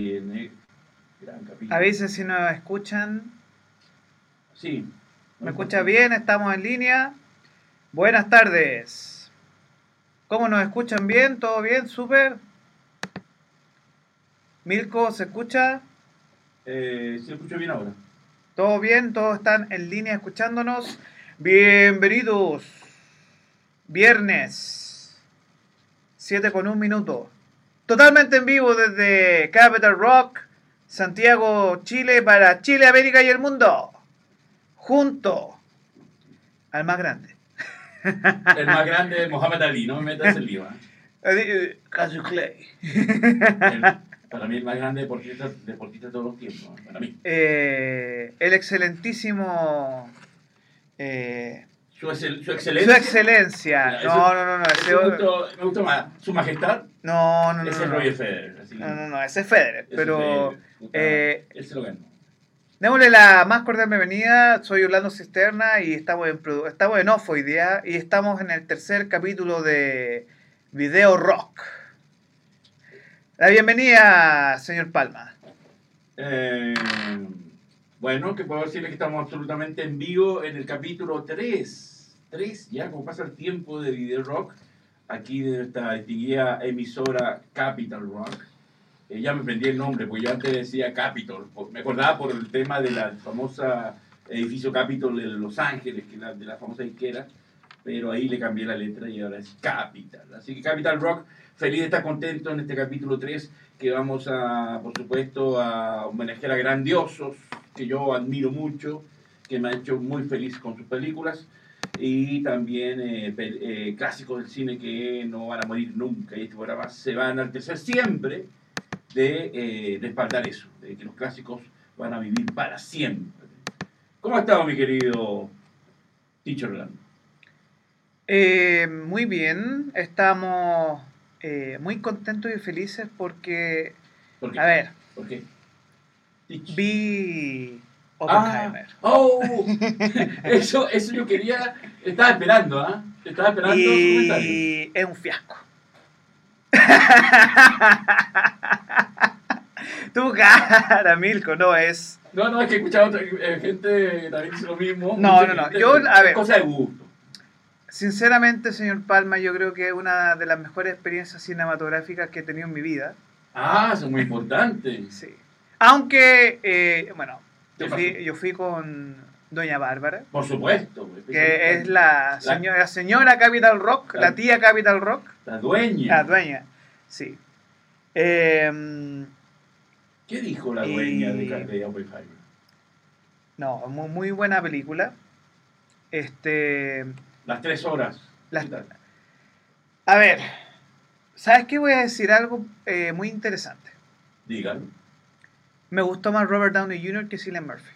viene. Gran capítulo. Avisen si nos escuchan. Sí. ¿Me escucha bien? ¿Estamos en línea? Buenas tardes. ¿Cómo nos escuchan bien? ¿Todo bien? ¿Súper? Milko, ¿se escucha? Eh, sí, lo escucho bien ahora. ¿Todo bien? ¿Todos están en línea escuchándonos? Bienvenidos. Viernes. 7 con un minuto. Totalmente en vivo desde Capital Rock, Santiago, Chile, para Chile, América y el mundo. Junto al más grande. El más grande es Mohamed Ali, no me metas en lío. ¿eh? Eh, Cassius Clay. El- para mí el más grande deportista, deportista de todos los tiempos. Para mí. Eh, el excelentísimo. eh, Su, excel- su su excelencia. excelencia. Eso- No, no, no, no. ese me, gustó, me gustó más. Su majestad. No, no, no. ese no, es no. Roger Federer. así No, no, no, ese es Federer. ese Pero. Puta, eh, él se lo ganó. démosle la más cordial bienvenida. Soy Orlando Cisterna y estamos en, estamos en off hoy día. Y estamos en el tercer capítulo de Video Rock. La bienvenida, señor Palma. Eh, bueno, que puedo decirles que estamos absolutamente en vivo en el capítulo 3. 3, ya como pasa el tiempo de Video Rock, aquí de esta distinguida emisora Capital Rock. Eh, ya me prendí el nombre, porque yo antes decía Capitol. Me acordaba por el tema de la famosa edificio Capitol de Los Ángeles, que la, de la famosa disquera, pero ahí le cambié la letra y ahora es Capital. Así que Capital Rock, feliz de estar contento en este capítulo 3 que vamos a, por supuesto, a homenajear a grandiosos que yo admiro mucho, que me han hecho muy feliz con sus películas, y también eh, eh, clásicos del cine que no van a morir nunca, y este programa se va a enaltecer siempre de eh, respaldar eso, de que los clásicos van a vivir para siempre. ¿Cómo ha estado mi querido Teacher Orlando? Eh, muy bien, estamos eh, muy contentos y felices porque, ¿Por qué? a ver, ¿Por qué? Vi Ah, Oppenheimer. ¡Oh! Eso, eso yo quería. Estaba esperando, ¿ah? Estaba esperando y es un fiasco. tu cara, Milko, no es. No, no, es que he escuchado otra eh, gente que también dice lo mismo. No, no, no, yo, a ver. Cosa de gusto. Sinceramente, señor Palma, yo creo que es una de las mejores experiencias cinematográficas que he tenido en mi vida. Ah, eso es muy importante. Sí. Aunque, eh, bueno, yo ¿Qué fui, yo fui con Doña Bárbara. Por supuesto. pues, que es la señora, la señora Capital Rock, La- la tía Capital Rock, La dueña. la dueña, sí. Eh, ¿Qué dijo la Y- dueña de, Car- de Oppenheimer? no, muy, muy buena película. Este, Las tres horas. Las- a ver, ¿sabes qué? Voy a decir algo eh, muy interesante. Dígalo. Me gustó más Robert Downey Jr. que Cillian Murphy.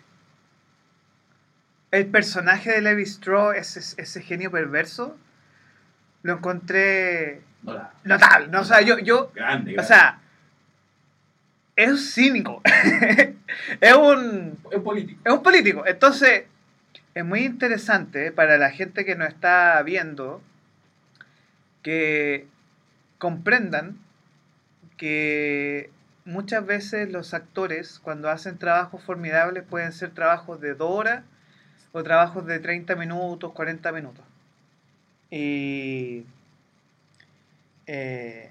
El personaje de Levi Strauss, ese, ese genio perverso, lo encontré No, la- notable. ¿no? O sea, yo, yo Grande, O sea, es cínico. es un es político. es un político. Entonces, es muy interesante para la gente que nos está viendo que comprendan que muchas veces los actores, cuando hacen trabajos formidables, pueden ser trabajos de dos horas o trabajos de 30 minutos, 40 minutos. Y eh,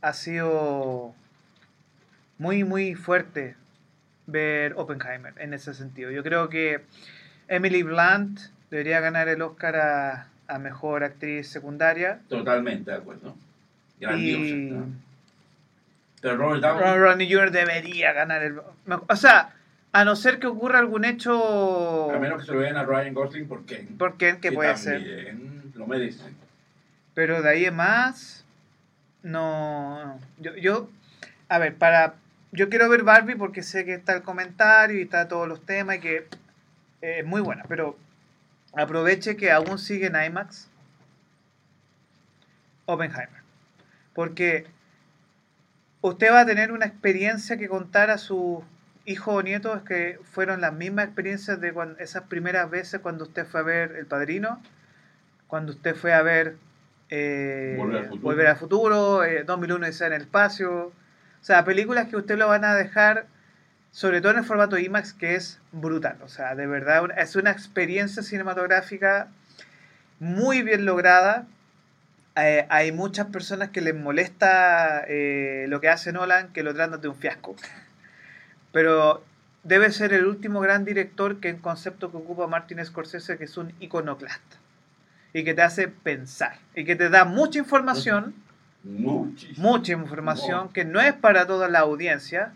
ha sido muy, muy fuerte ver Oppenheimer en ese sentido. Yo creo que Emily Blunt debería ganar el Oscar a, a Mejor Actriz Secundaria. Totalmente de acuerdo. Grandiosa. Y. Pero Robert Downey. Robert Downey Jr. debería ganar el... O sea, a no ser que ocurra algún hecho... A menos que se lo vean a Ryan Gosling, ¿por qué? ¿Por qué? Que puede ser. Lo merece. Pero de ahí en más, no. no. Yo, yo, a ver, para. Yo quiero ver Barbie porque sé que está el comentario y está todos los temas y que eh, es muy buena, pero aproveche que aún sigue en IMAX Oppenheimer. Porque usted va a tener una experiencia que contar a sus hijos o nietos que fueron las mismas experiencias de cuan- esas primeras veces cuando usted fue a ver El Padrino, cuando usted fue a ver eh, Volver al futuro. Volver al Futuro, eh, 2001 Odisea en el espacio. O sea, películas que usted lo van a dejar, sobre todo en el formato IMAX, que es brutal. O sea, de verdad es una experiencia cinematográfica muy bien lograda. Eh, hay muchas personas que les molesta eh, lo que hace Nolan, que lo tratan de un fiasco. Pero debe ser el último gran director que en concepto que ocupa Martin Scorsese, que es un iconoclasta. Y que te hace pensar. Y que te da mucha información. Mucha información que no es para toda la audiencia.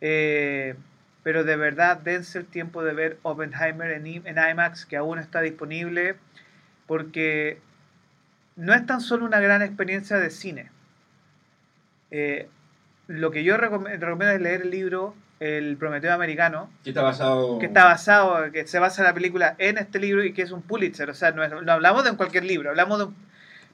Eh, pero de verdad dense el tiempo de ver Oppenheimer en, en IMAX, que aún está disponible. Porque no es tan solo una gran experiencia de cine. Eh, lo que yo recomiendo es leer el libro El Prometeo Americano. Que está basado. Que está basado, que se basa la película en este libro y que es un Pulitzer. O sea, no, hablamos de cualquier libro, hablamos de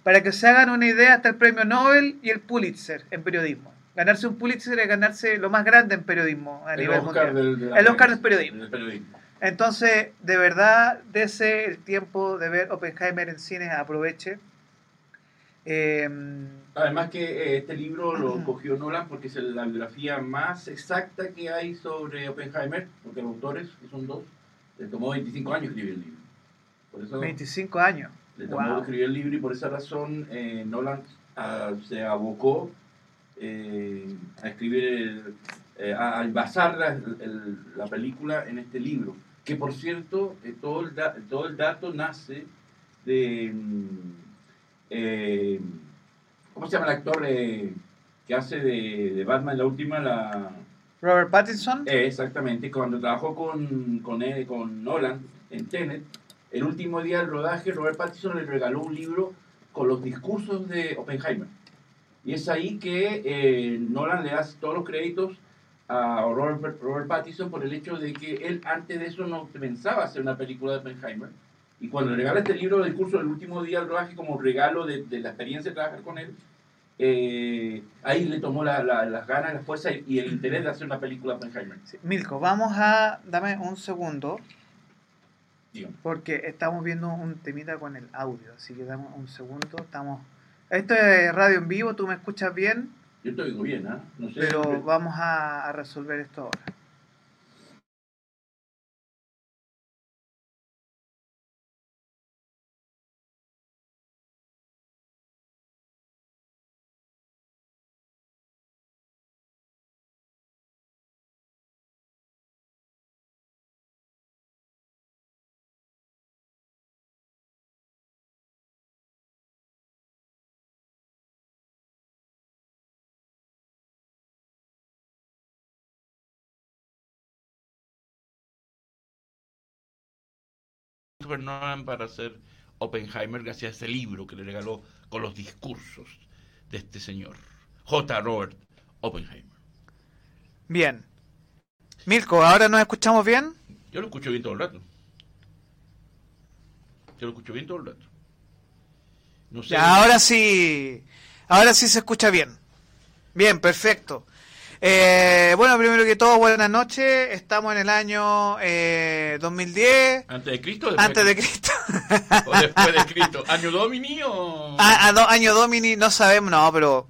Para que se hagan una idea, está el premio Nobel y el Pulitzer en periodismo. Ganarse un Pulitzer es ganarse lo más grande en periodismo a el nivel Oscar mundial. el Oscar del periodismo. Entonces, de verdad, dese el tiempo de ver Oppenheimer en cines, aproveche. Em, Además que eh, este libro lo cogió Nolan porque es la biografía más exacta que hay sobre Oppenheimer, porque los autores, que son dos, le tomó 25 años escribir el libro. Por eso 25 años. Le tomó escribir el libro y por esa razón eh, Nolan ah, se abocó eh, a escribir, a, basar la, la, película en este libro. Que por cierto, todo, el todo el dato nace de mm, eh, ¿cómo se llama el actor eh, que hace de, Batman la última? La... Robert Pattinson. Eh, exactamente, cuando trabajó con, con, con Nolan en Tenet, el último día del rodaje, Robert Pattinson le regaló un libro con los discursos de Oppenheimer. Y es ahí que Nolan le da todos los créditos a Robert, Robert Pattinson por el hecho de que él antes de eso no pensaba hacer una película de Oppenheimer y cuando le regala este libro de discurso del último día del rodaje como regalo de, la experiencia de trabajar con él, eh, ahí le tomó las ganas, la fuerza y, el interés de hacer una película de Oppenheimer. Milko, vamos a, dame un segundo, porque estamos viendo un temita con el audio, así que dame un segundo, estamos... Esto es radio en vivo, ¿tú me escuchas bien? Yo te oigo bien, ¿ah? No sé Pero vamos a resolver esto ahora. Nolan para hacer Oppenheimer gracias a ese libro que le regaló con los discursos de este señor, J. Robert Oppenheimer. Bien. Mirko, ¿ahora nos escuchamos bien? Yo lo escucho bien todo el rato. Yo lo escucho bien todo el rato. No sé. ahora sí. Ahora sí se escucha bien. Bien, perfecto. Eh, bueno, primero que todo, buenas noches. Estamos en el año 2010. Eh, ¿Antes de Cristo? Antes de Cristo. ¿O después de Cristo? ¿Año Domini o...? año Domini, no sabemos, no, pero...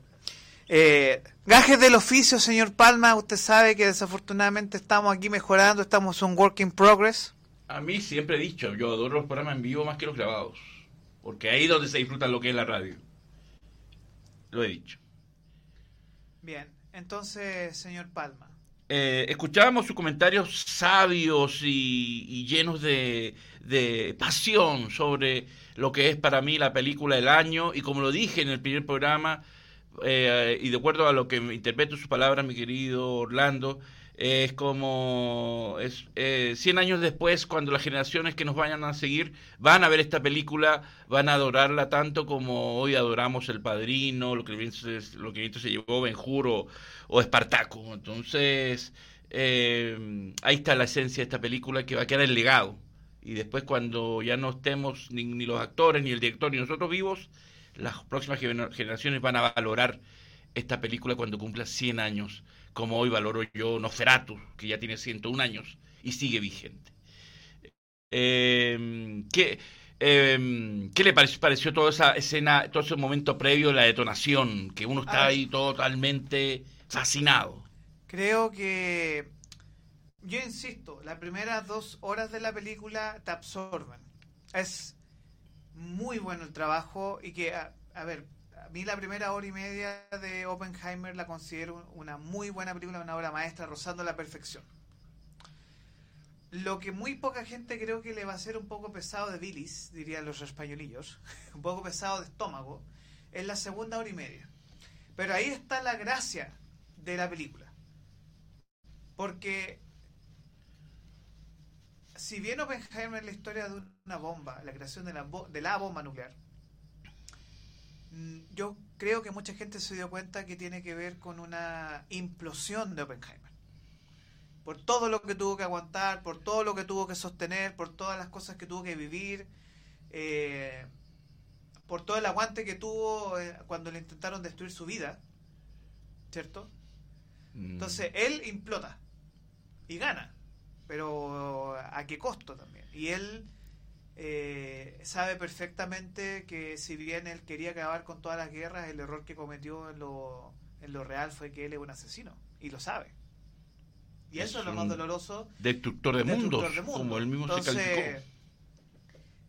Eh, gajes del oficio, señor Palma. Usted sabe que desafortunadamente estamos aquí mejorando, estamos un work in progress. A mí siempre he dicho, yo adoro los programas en vivo más que los grabados. Porque ahí es donde se disfruta lo que es la radio. Lo he dicho. Bien. Entonces, señor Palma. Eh, escuchábamos sus comentarios sabios y, llenos de, pasión sobre lo que es para mí la película del año y como lo dije en el primer programa eh, y de acuerdo a lo que interpreto sus palabras mi querido Orlando es como es, eh, 100 años después, cuando las generaciones que nos vayan a seguir van a ver esta película, van a adorarla tanto como hoy adoramos El Padrino, lo que que se llevó Benjuro o Espartaco. Entonces, eh, ahí está la esencia de esta película que va a quedar el legado. Y después cuando ya no estemos ni, ni los actores, ni el director, ni nosotros vivos, las próximas generaciones van a valorar esta película cuando cumpla 100 años como hoy valoro yo Nosferatu, que ya tiene 101 años y sigue vigente. Em, ¿qué, em, ¿Qué le pareció, pareció, toda esa escena, todo ese momento previo la detonación? Que uno está ahí totalmente fascinado. Creo que, yo insisto, las primeras dos horas de la película te absorben. Es muy bueno el trabajo y que, a, a ver, mí la primera hora y media de Oppenheimer la considero una muy buena película, una obra maestra, rozando la perfección. Lo que muy poca gente creo que le va a ser un poco pesado de bilis, dirían los españolillos, un poco pesado de estómago, es la segunda hora y media. Pero ahí está la gracia de la película. Porque si bien Oppenheimer es la historia de una bomba, la creación de la, de la bomba nuclear, yo creo que mucha gente se dio cuenta que tiene que ver con una implosión de Oppenheimer. Por todo lo que tuvo que aguantar, por todo lo que tuvo que sostener, por todas las cosas que tuvo que vivir, eh, por todo el aguante que tuvo eh, cuando le intentaron destruir su vida, ¿cierto? Mm. Entonces él implota y gana, pero ¿a qué costo también? Y él eh, sabe perfectamente que si bien él quería acabar con todas las guerras, el error que cometió en lo, en lo real fue que él es un asesino y lo sabe. Y eso es, lo más doloroso. Destructor de Destructor mundos, de como él mismo se calificó.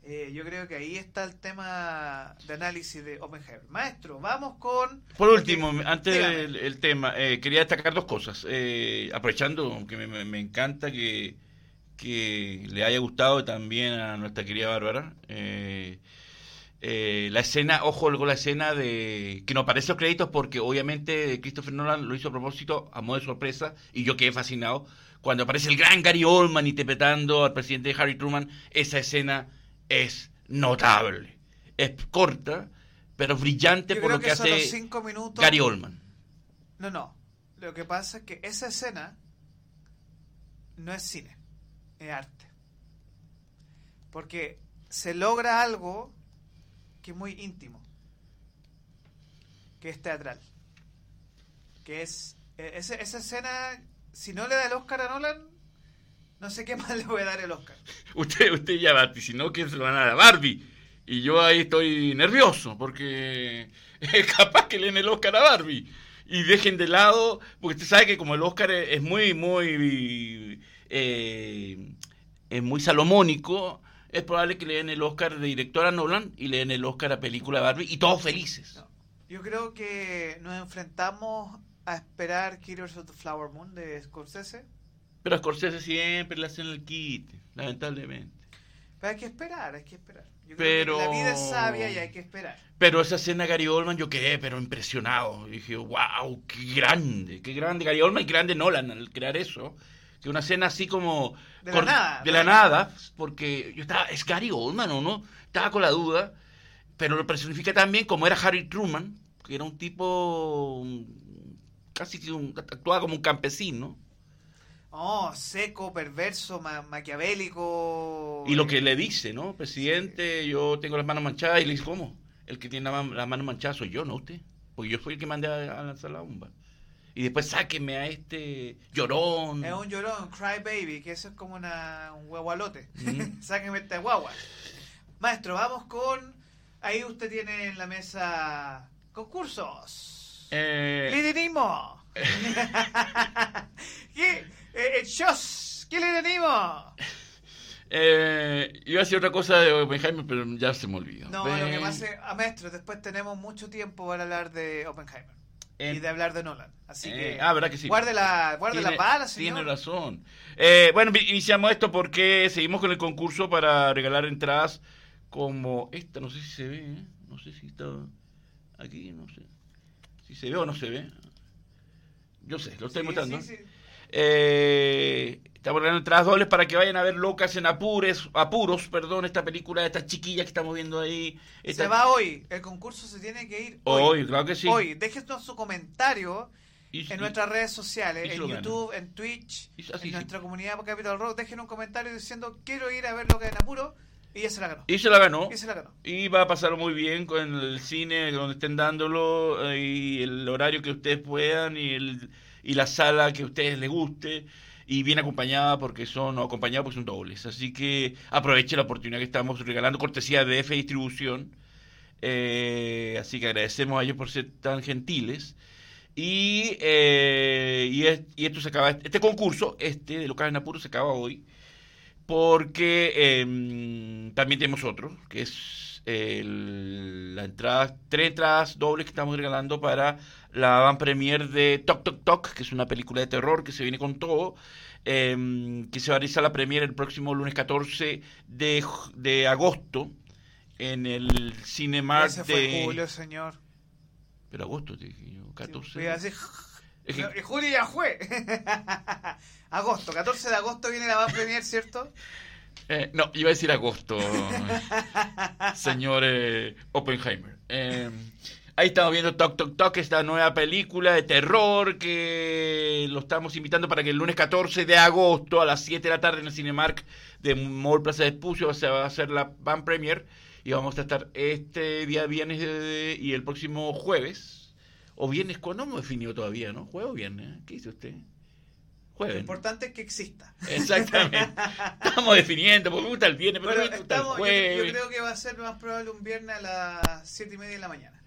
eh, yo creo que ahí está el tema de análisis de Oppenheimer. Maestro, vamos con... Por último, antes del el tema, eh, quería destacar dos cosas. Eh, aprovechando que me, me- me encanta que, que le haya gustado también a nuestra querida Bárbara. eh, eh, la escena, ojo con la escena de que no aparece los créditos porque obviamente Christopher Nolan lo hizo a propósito, a modo de sorpresa, y yo quedé fascinado. Cuando aparece el gran Gary Oldman interpretando al presidente Harry Truman, esa escena es notable. Es corta, pero brillante Yo por lo que, los hace cinco minutos... Gary Oldman. No, no. Lo que pasa es que esa escena no es cine, es arte. Porque se logra algo que es muy íntimo, que es teatral. Que es. eh, esa, escena, si no le da el Oscar a Nolan, no sé qué más le voy a dar el Oscar. Usted, usted ya vaticinó que se lo van a dar a Barbie. Y yo ahí estoy nervioso porque es capaz que le den el Oscar a Barbie. Y dejen de lado, porque usted sabe que como el Oscar es muy, muy, eh, es muy salomónico, es probable que le den el Oscar de director a Nolan y le den el Oscar a película Barbie y todos felices. Yo creo que nos enfrentamos a esperar Killers of the Flower Moon de Scorsese. Pero a Scorsese siempre le hacen el kit, lamentablemente. Pero hay que esperar, hay que esperar. Yo Pero- creo que la vida es sabia y hay que esperar. Pero esa escena de Gary Oldman yo quedé pero impresionado. Dije, wow, qué grande, qué grande Gary Oldman y grande Nolan al crear eso. Que una escena así como... De la nada, De la nada, porque yo estaba, ¿es Gary Oldman o no? Estaba con la duda, pero lo personifica también como era Harry Truman, que era un tipo casi que un- actuaba como un campesino. Oh, seco, perverso, ma- maquiavélico. Y lo eh, que le dice, ¿no? Presidente, yo tengo las manos manchadas. Y le dice, ¿cómo? El que tiene la las manos manchadas soy yo, no usted. Porque yo fui el que mandé a, a lanzar la bomba. Y después sáqueme a este llorón. Es un llorón, cry baby, que eso es como una, un guagualote. Mm. Sáquenme esta guagua. Maestro, vamos con. Ahí usted tiene en la mesa concursos. Eh, ¡Liderismo! ¿Qué? Eh, ¡Shows! ¿Qué liderismo? eh, iba a decir otra cosa de Oppenheimer, pero ya se me olvidó. No, Ven. lo que pasa es, a maestro, después tenemos mucho tiempo para hablar de Oppenheimer En- y de hablar de Nolan. Así Eh, que ah, ¿verdad que sí? guarde la, guarde Tiene- las balas, señor. Tiene razón. Eh, bueno, iniciamos esto porque seguimos con el concurso para regalar entradas como esta. No sé si se ve, ¿eh? No sé si está aquí, no sé. Si se ve o no se ve. Yo sé, lo estoy Sí, mostrando. sí, sí. Estamos regalando entradas dobles para que vayan a ver Locas en Apures, Apuros, perdón, esta película de estas chiquillas que estamos viendo ahí. Esta- Se va hoy. El concurso se tiene que ir hoy. Hoy, claro que sí. Hoy. Déjenos su comentario Y- en nuestras redes sociales, en. YouTube, en Twitch, Y- así, en sí. nuestra comunidad por Capital Rock. Dejen un comentario diciendo quiero ir a ver lo que en apuro y ya se la ganó. y se la ganó. Y se la ganó. Y va a pasar muy bien con el cine donde estén dándolo eh, y el horario que ustedes puedan y, el, y la sala que a ustedes les guste y bien acompañada porque son o acompañados porque son dobles. Así que aproveche la oportunidad que estamos regalando cortesía de F Distribución. Eh, así que agradecemos a ellos por ser tan gentiles. Y, eh, y, es- y esto se acaba, este concurso, este de Locales en Apuro, se acaba hoy, porque eh, también tenemos otro, que es la entrada, tres entradas dobles que estamos regalando para la van premier de Toc Toc Toc, que es una película de terror que se viene con todo, eh, que se va a realizar la premier el próximo lunes 14 de, de agosto en el Cinemark Ese fue de... julio, señor. Pero agosto, te dije yo, 14. Voy a decir- Es que- No, y julio ya fue. agosto, 14 de agosto viene la van premier, ¿cierto? Eh, no, iba a decir agosto, señor eh, Oppenheimer. Eh, ahí estamos viendo Toc Toc Toc, esta nueva película de terror que lo estamos invitando para que el lunes 14 de agosto a las 7 de la tarde en el Cinemark de Mall Plaza de Espucio se va a hacer la van premier y vamos a estar este día viernes y el próximo jueves. O viernes, ¿cuándo? Hemos definido todavía, ¿no? ¿Jueves o viernes? ¿Qué dice usted? Lo Jueves. ¿no? importante es que exista. Exactamente. Estamos definiendo, porque me gusta el viernes, pero Pero me gusta el estamos, yo, jueves. yo creo que va a ser más probable un viernes a las 7 y media de la mañana.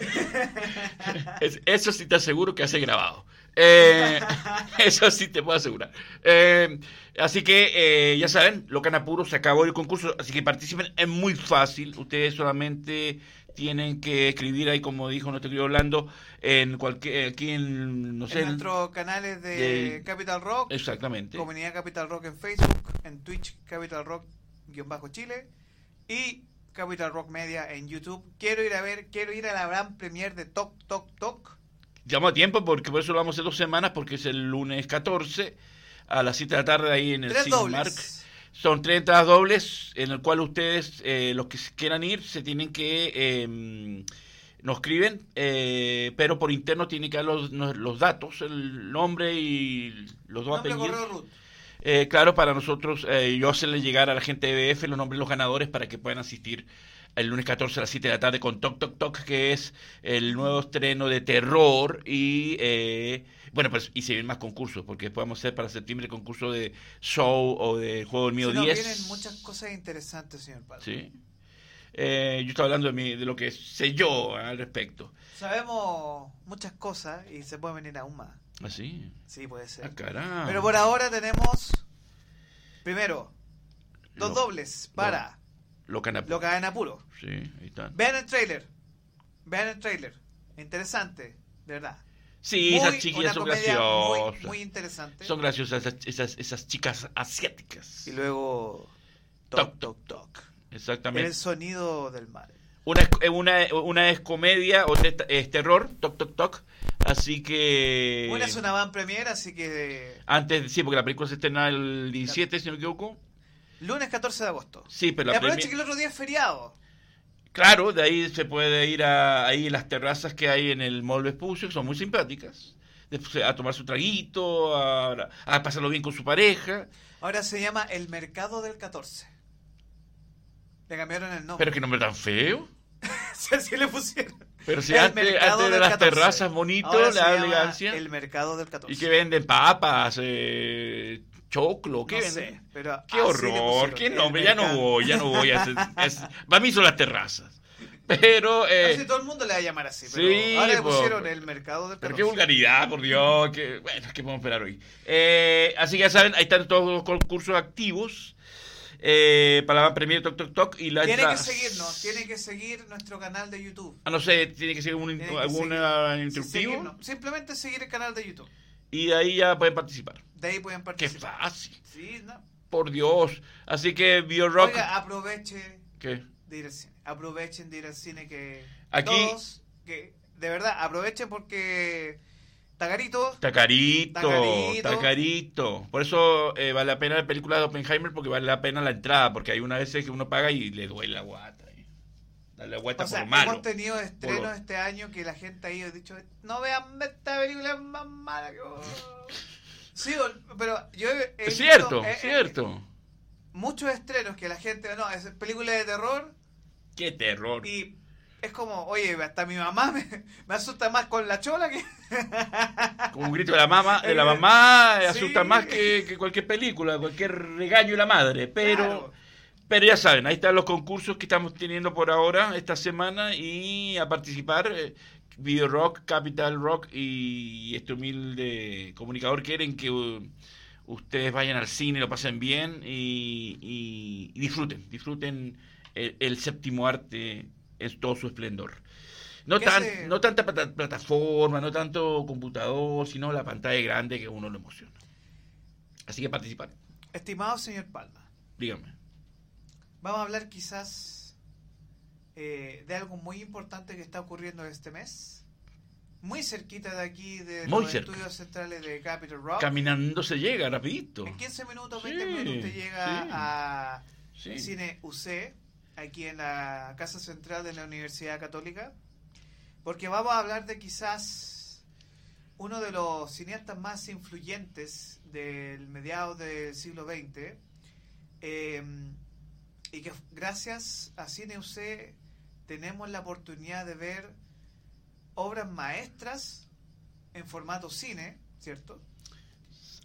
Es- eso sí te aseguro que hace grabado. Eh, eso sí te puedo asegurar. Eh, así que eh, ya saben, Locan Apuro se acabó el concurso, así que participen, es muy fácil. Ustedes solamente tienen que escribir ahí, como dijo nuestro querido Orlando, en cualquier, aquí en, no sé, en- nuestros canales de de- Capital Rock, exactamente. Comunidad Capital Rock en Facebook, en Twitch Capital Rock-Chile y Capital Rock Media en YouTube. Quiero ir a ver, quiero ir a la gran premier de Toc Toc Toc. Llamo a tiempo porque por eso lo vamos a hacer dos semanas, porque es el lunes 14 a las 7 de la tarde ahí en el Tres Cinemark. Son tres entradas dobles en el cual ustedes, eh, los que quieran ir, se tienen que... eh, nos escriben, eh, pero por interno tienen que dar los, los datos, el nombre y los dos apellidos. Eh, claro, para nosotros, eh, yo hacerle llegar a la gente de BF los nombres de los ganadores para que puedan asistir el lunes 14 a las 7 de la tarde con Toc Toc Toc, que es el nuevo estreno de terror. Y eh, bueno, pues y se vienen más concursos, porque podemos hacer para septiembre el concurso de show o de juego del mío Se nos 10. vienen muchas cosas interesantes, señor Pablo. Sí. Eh, yo estoy hablando de, mi, de lo que sé yo al respecto. Sabemos muchas cosas y se puede venir aún más. ¿Así? Sí, puede ser. Ah, caramba. Pero por ahora tenemos, primero, dos Lo- dobles para Lo Lo apuro. Sí, ahí está. Vean el trailer. Vean el trailer. Interesante, de verdad. Sí, Muy- esas chiquillas son graciosas. Muy, muy interesante. Son graciosas esas, esas, esas chicas asiáticas. Y luego, Toc, toc, toc, toc. El Exactamente. sonido del mal. Una, es- eh, una, una es comedia, otra es, terror, toc, toc, toc. Así que... Una es una van premier, así que Antes, sí, porque la película se estrena el 17, si no me equivoco. lunes 14 de agosto. Sí, pero y la aproveche que el otro día es feriado. Claro, de ahí se puede ir a ahí las terrazas que hay en el Mall Vespucio, que son muy simpáticas. Después a tomar su traguito, a, a pasarlo bien con su pareja. Ahora se llama El Mercado del 14. Le cambiaron el nombre. Pero qué nombre tan feo. Sí, así le pusieron. Pero si El antes, de las 14. terrazas bonito, Ahora la elegancia. El Mercado del 14. Y que venden papas, eh, choclo, ¿qué no venden? sé, pero Qué horror, qué nombre, ya no voy, ya no voy. A para mí son las terrazas. Pero, eh, Casi todo el mundo le va a llamar así, pero sí, ahora le po. pusieron el Mercado del 14. pero qué vulgaridad, por Dios. Que, bueno, ¿qué podemos esperar hoy? Eh, así que ya saben, ahí están todos los concursos activos. Eh, para la Premier Toc Toc Toc y la Tiene que seguirnos, tiene que seguir nuestro canal de YouTube. Ah, no sé, tiene que ser un, Tiene algún seguir- Sí, instructivo. seguirnos. Simplemente seguir el canal de YouTube. y de ahí ya pueden participar. De ahí pueden Qué participar. fácil, Sí, no. por Dios. Así que BioRock. Oiga, aproveche ¿Qué? de ir al cine. Aprovechen de ir al cine que Aquí- todos, que de verdad, aprovechen porque Tagarito, Está carito, Está carito. está carito. Por eso eh, vale la pena la película de Oppenheimer porque vale la pena la entrada, porque hay una vez que uno paga y le duele la guata. eh. Dale la guata o sea, por malo. hemos tenido estrenos Por este año que la gente ha dicho, no vean esta película es más mala que... Sí, o- pero yo he, Es visto, cierto, eh, eh, cierto. muchos estrenos que la gente, no, es película de terror Qué terror. y es como, oye, hasta mi mamá me, me asusta más con la chola que... Como un grito de la mamá, de la mamá eh, Sí. asusta más que, que cualquier película, cualquier regaño de la madre. Pero, Claro. pero ya saben, ahí están los concursos que estamos teniendo por ahora esta semana y a participar. eh, Video Rock, Capital Rock y este humilde comunicador quieren que uh, ustedes vayan al cine, lo pasen bien y, y- y disfruten, disfruten el, el séptimo arte en todo su esplendor. No, ¿Qué tan, se- no tanta plata- plataforma, no tanto computador, sino la pantalla grande que uno lo emociona. Así que participar, Estimado señor Palma, díganme. vamos a hablar quizás eh, de algo muy importante que está ocurriendo este mes. Muy cerquita de aquí, de Muy los cerca. estudios centrales de Capitol Rock. Caminando se llega rapidito. En 15 minutos, Sí, 20 minutos usted llega sí. a Sí. cine UC, aquí en la Casa Central de la Universidad Católica, porque vamos a hablar de quizás uno de los cineastas más influyentes del mediados del siglo XX, eh, y que gracias a Cine UC tenemos la oportunidad de ver obras maestras en formato cine, ¿cierto?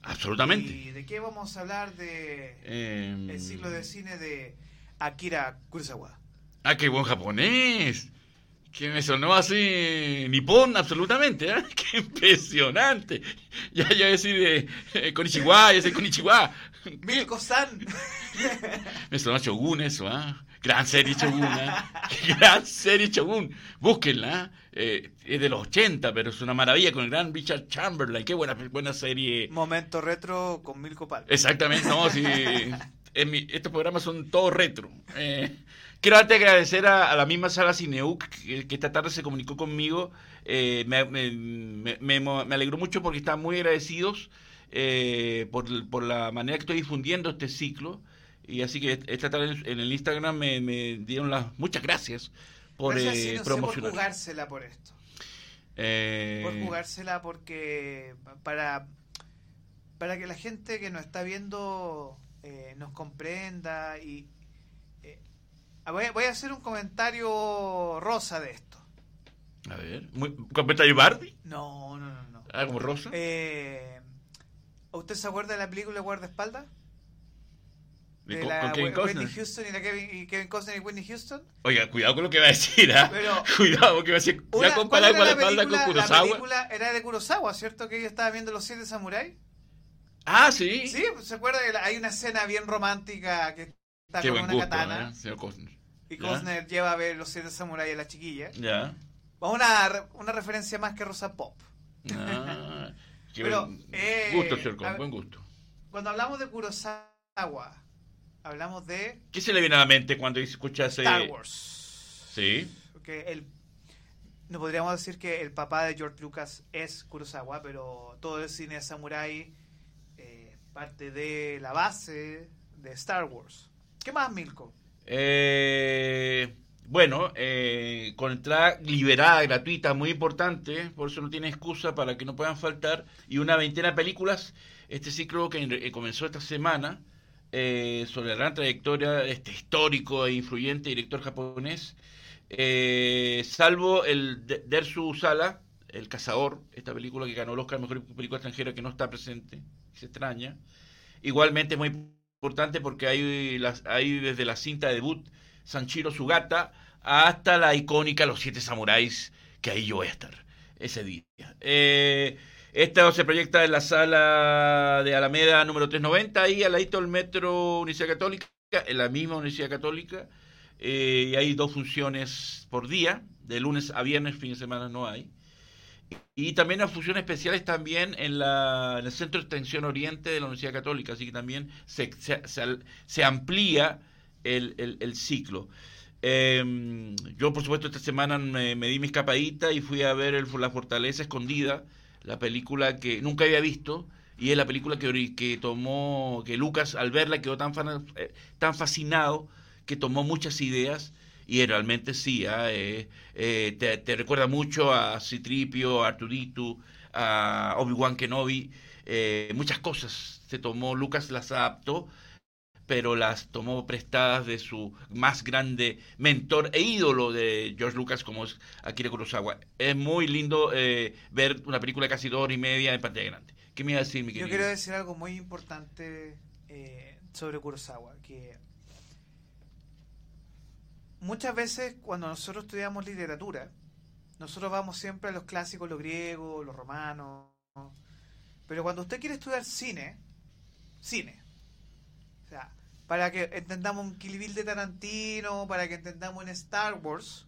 Absolutamente. ¿Y de qué vamos a hablar de Em, el ciclo de cine de Akira Kurosawa. Ah, qué buen japonés. Que me sonó así nipón absolutamente, ¿eh? Qué impresionante. Ya, ya decir eh, eh, Konichiwa, ya sé Konichiwa. Milko-san. Me sonó Shogun eso, ¿ah? Gran serie Shogun, ¿ah? Gran serie Shogun. Búsquenla, ¿eh? es de los 80, pero es una maravilla con el gran Richard Chamberlain. Qué buena, buena serie. Momento retro con Milko Palma. Exactamente, no, sí. En mi- estos programas son todos retro. Eh, quiero antes agradecer a, a la misma sala Cineuc que, que esta tarde se comunicó conmigo. Eh, me, me- me- me- me alegró mucho porque están muy agradecidos eh, por, por la manera que estoy difundiendo este ciclo. Y así que esta tarde en- el Instagram me, dieron las muchas gracias por Gracias, sé, por promocionar. jugársela por esto. Por jugársela porque para, para que la gente que nos está viendo eh, nos comprenda y... eh, voy, a- voy a hacer un comentario rosa de esto. a ver, ¿comentario Barbie? No, no, no, no. Ah, como Rosa. Eh, ¿Usted se acuerda de la película Guardaespaldas? De de Co- la con Kevin Whitney Costner. Houston y la Kevin, y Kevin Costner y Whitney Houston. Oiga, cuidado con lo que va a decir, ¿ah? Pero- Cuidado, que va a decir. ¿Se va Una- a comparar ¿cuál era la Guardaespaldas con película? La Kurosawa? película era de Kurosawa, ¿cierto? Que ella estaba viendo Los Siete Samuráis. Ah, sí. Sí, ¿se acuerda? que Hay una escena bien romántica que está Qué con buen una gusto, katana ¿eh? Señor Costner. y ¿Ya? Costner lleva a ver Los Siete Samuráis a la chiquilla. Ya. Una, una referencia más que Rosa Pop. Ah, qué Pero, buen eh, gusto, señor Costner, buen gusto. Cuando hablamos de Kurosawa, hablamos de ¿Qué se le viene a la mente cuando escucha ese... Star Wars. Sí. Porque el, no podríamos decir que el papá de George Lucas es Kurosawa, pero todo el cine samurai eh, parte de la base de Star Wars. ¿Qué más, Milko? Eh, bueno, eh, con entrada liberada, gratuita, muy importante, por eso no tiene excusa para que no puedan faltar, y una veintena de películas, este ciclo que eh, comenzó esta semana, eh, sobre la gran trayectoria de este histórico e influyente director japonés, eh, salvo el de- Dersu Sala, El Cazador, esta película que ganó el Oscar Mejor Película Extranjera que no está presente, se extraña. Igualmente muy importante porque hay, hay desde la cinta de debut Sanchiro Sugata hasta la icónica Los Siete Samuráis, que ahí yo voy a estar ese día. Eh, esta se proyecta en la sala de Alameda número 390, ahí al ladito del Metro Universidad Católica, en la misma Universidad Católica, eh, y hay dos funciones por día, de lunes a viernes, fin de semana no hay. Y también las funciones especiales también en, la, en el Centro de Extensión Oriente de la Universidad Católica, así que también se, se, amplía el, el- ciclo. Eh, yo, por supuesto, esta semana me, di mi escapadita y fui a ver La Fortaleza Escondida, la película que nunca había visto, y es la película que, que tomó, que Lucas al verla quedó tan, eh, tan fascinado que tomó muchas ideas y realmente sí, ah, eh, eh, te, te recuerda mucho a Citripio, a Arturito, a Obi-Wan Kenobi, eh, muchas cosas se tomó, Lucas las adaptó, pero las tomó prestadas de su más grande mentor e ídolo de George Lucas como es Akira Kurosawa. Es muy lindo eh, ver una película de casi dos horas y media en pantalla grande. ¿Qué me iba a decir, mi Yo querido? quiero decir algo muy importante eh, sobre Kurosawa, que muchas veces cuando nosotros estudiamos literatura, nosotros vamos siempre a los clásicos, los griegos, los romanos. Pero cuando usted quiere estudiar cine, cine, o sea, para que entendamos un Kill Bill de Tarantino, para que entendamos un Star Wars,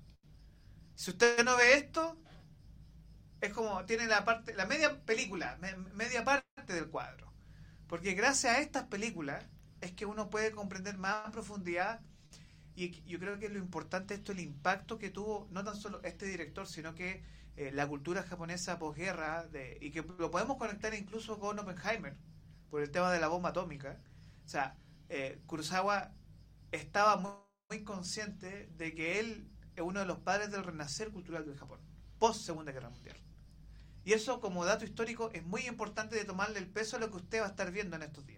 si usted no ve esto, es como tiene la parte, la media película, media parte del cuadro. Porque gracias a estas películas es que uno puede comprender más profundidad y yo creo que lo importante esto el impacto que tuvo no tan solo este director, sino que eh, la cultura japonesa posguerra, de, y que lo podemos conectar incluso con Oppenheimer, por el tema de la bomba atómica. O sea, eh, Kurosawa estaba muy, muy, consciente de que él es uno de los padres del renacer cultural del Japón, post Segunda Guerra Mundial. Y eso como dato histórico es muy importante de tomarle el peso a lo que usted va a estar viendo en estos días.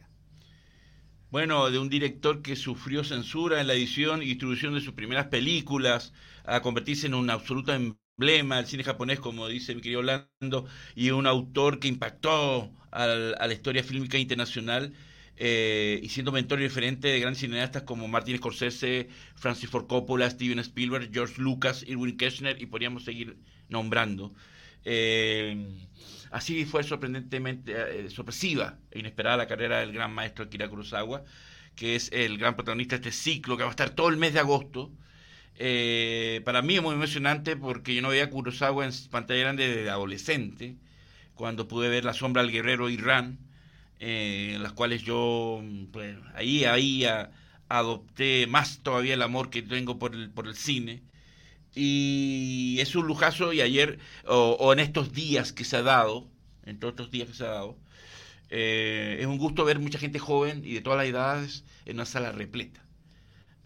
Bueno, de un director que sufrió censura en la edición y distribución de sus primeras películas, a convertirse en un absoluto emblema del cine japonés, como dice mi querido Orlando, y un autor que impactó a la historia fílmica internacional, eh, y siendo mentor y referente de grandes cineastas como Martin Scorsese, Francis Ford Coppola, Steven Spielberg, George Lucas, Irwin Keshner, y podríamos seguir nombrando. Eh, Así fue sorprendentemente eh, sorpresiva e inesperada la carrera del gran maestro Akira Kurosawa, que es el gran protagonista de este ciclo que va a estar todo el mes de agosto. Eh, para mí es muy emocionante porque yo no veía Kurosawa en pantalla grande desde adolescente, cuando pude ver La sombra del guerrero Irán, eh, en las cuales yo pues, ahí, ahí adopté más todavía el amor que tengo por el, por el cine y es un lujazo y ayer, o, en estos días que se ha dado, en todos estos días que se ha dado, eh, es un gusto ver mucha gente joven y de todas las edades en una sala repleta.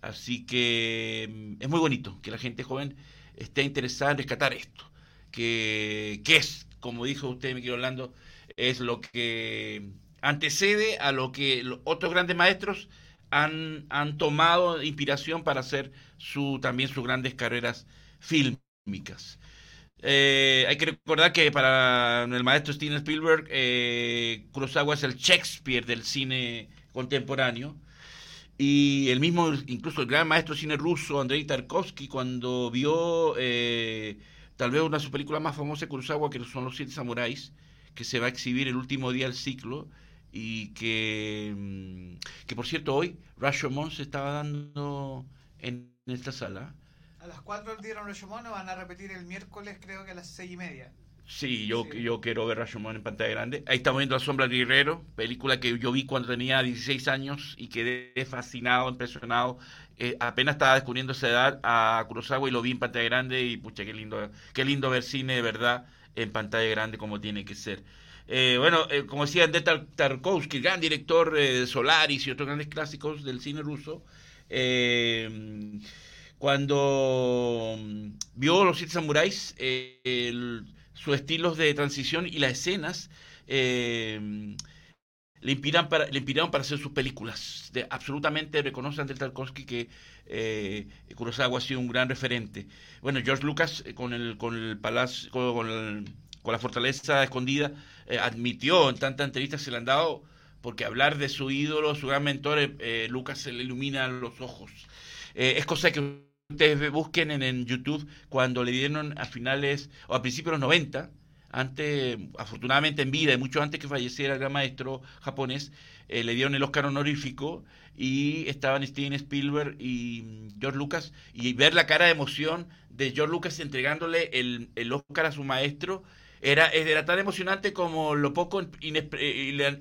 Así que mm, es muy bonito que la gente joven esté interesada en rescatar esto, que, que es, como dijo usted, mi querido Orlando, es lo que antecede a lo que otros grandes maestros han, han tomado inspiración para hacer su, también sus grandes carreras fílmicas. Eh, hay que recordar que para el maestro Steven Spielberg, eh, Kurosawa es el Shakespeare del cine contemporáneo. Y el mismo, incluso el gran maestro cine ruso, Andrei Tarkovsky, cuando vio eh, tal vez una de sus películas más famosas de Kurosawa, que son Los Siete Samuráis, que se va a exhibir el último día del ciclo, y que, mm, que por cierto hoy Rashomon se estaba dando en esta sala. A las 4 dieron Rashomon, van a repetir el miércoles creo que a las 6 y media. Sí, yo, yo quiero ver Rashomon en pantalla grande. Ahí estamos viendo La Sombra del Guerrero, película que yo vi cuando tenía 16 años y quedé fascinado, impresionado. Eh, apenas estaba descubriendo esa edad a Kurosawa y lo vi en pantalla grande y pucha, qué lindo, qué lindo ver cine de verdad en pantalla grande como tiene que ser. Eh, bueno, eh, como decía André Tarkovsky, gran director eh, de Solaris y otros grandes clásicos del cine ruso, cuando mm, vio Los Siete Samuráis, sus estilos de transición y las escenas le, inspiran para, le inspiraron para hacer sus películas. Absolutamente reconoce André Tarkovsky que eh, Kurosawa ha sido un gran referente. Bueno, George Lucas con el, con el palacio, con la fortaleza escondida, eh, admitió en tantas entrevistas se le han dado, porque hablar de su ídolo, su gran mentor, eh, eh, Lucas se le ilumina los ojos. es cosa que ustedes busquen en, YouTube cuando le dieron a finales o a principios de los 90, antes, afortunadamente en vida y mucho antes que falleciera el gran maestro japonés, le dieron el Oscar honorífico y estaban Steven Spielberg y mm, George Lucas y ver la cara de emoción de George Lucas entregándole el, el Oscar a su maestro era, era tan emocionante como lo poco la,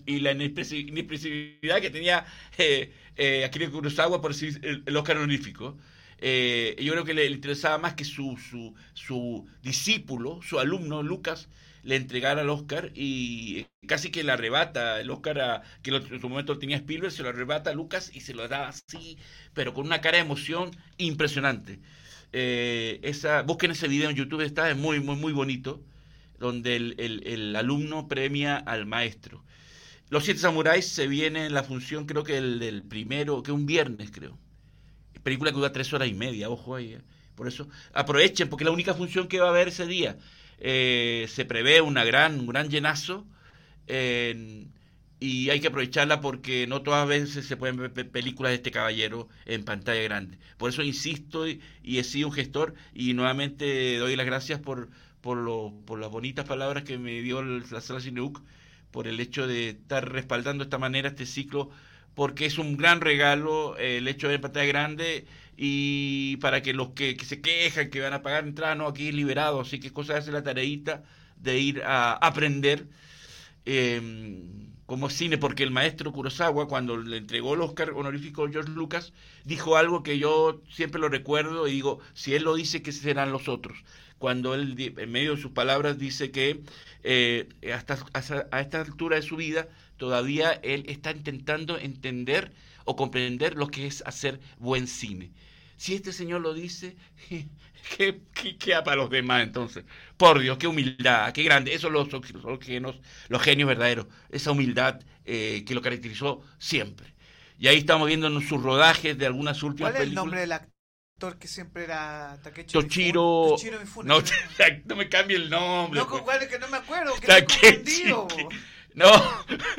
y la inexpresibilidad que tenía eh, eh, Akira Kurosawa por decir el, Oscar honorífico. Eh, yo creo que le, interesaba más que su, su, su, discípulo, su alumno, Lucas, le entregara el Oscar y casi que le arrebata el Oscar que en su momento tenía Spielberg, se lo arrebata a Lucas y se lo da así, pero con una cara de emoción impresionante. esa, busquen ese video en YouTube, está es muy, muy, muy bonito donde el, alumno premia al maestro. Los Siete Samuráis se viene en la función, creo que el del primero, que un viernes, creo. Película que dura tres horas y media, ojo ahí. Eh. Por eso, aprovechen, porque es la única función que va a haber ese día. Eh, se prevé una gran, un gran llenazo. y hay que aprovecharla porque no todas veces se pueden ver películas de este caballero en pantalla grande. Por eso insisto y, he sido un gestor y nuevamente doy las gracias por, por, lo, por las bonitas palabras que me dio la sala Cineuc, por el hecho de estar respaldando de esta manera este ciclo, porque es un gran regalo el hecho de pantalla grande y para que los que, se quejan que van a pagar entrada, no, aquí es liberado, así que cosa hace la tareita de ir a aprender. Eh, como cine, porque el maestro Kurosawa, cuando le entregó el Oscar honorífico a George Lucas, dijo algo que yo siempre lo recuerdo y digo, si él lo dice, ¿qué serán los otros? Cuando él, en medio de sus palabras, dice que eh, hasta, a esta altura de su vida, todavía él está intentando entender o comprender lo que es hacer buen cine. Si este señor lo dice, ¿Qué, qué, para los demás entonces? Por Dios, qué humildad, qué grande. Eso son los, los, genios, los genios verdaderos. Esa humildad eh, que lo caracterizó siempre. Y ahí estamos viendo en sus rodajes de algunas últimas ¿Cuál es el nombre del actor que siempre era Takechi Tochiro... Tochiro No, no me cambie el nombre. No, pues. ¿cuál es que no me acuerdo? Que Takechi... No.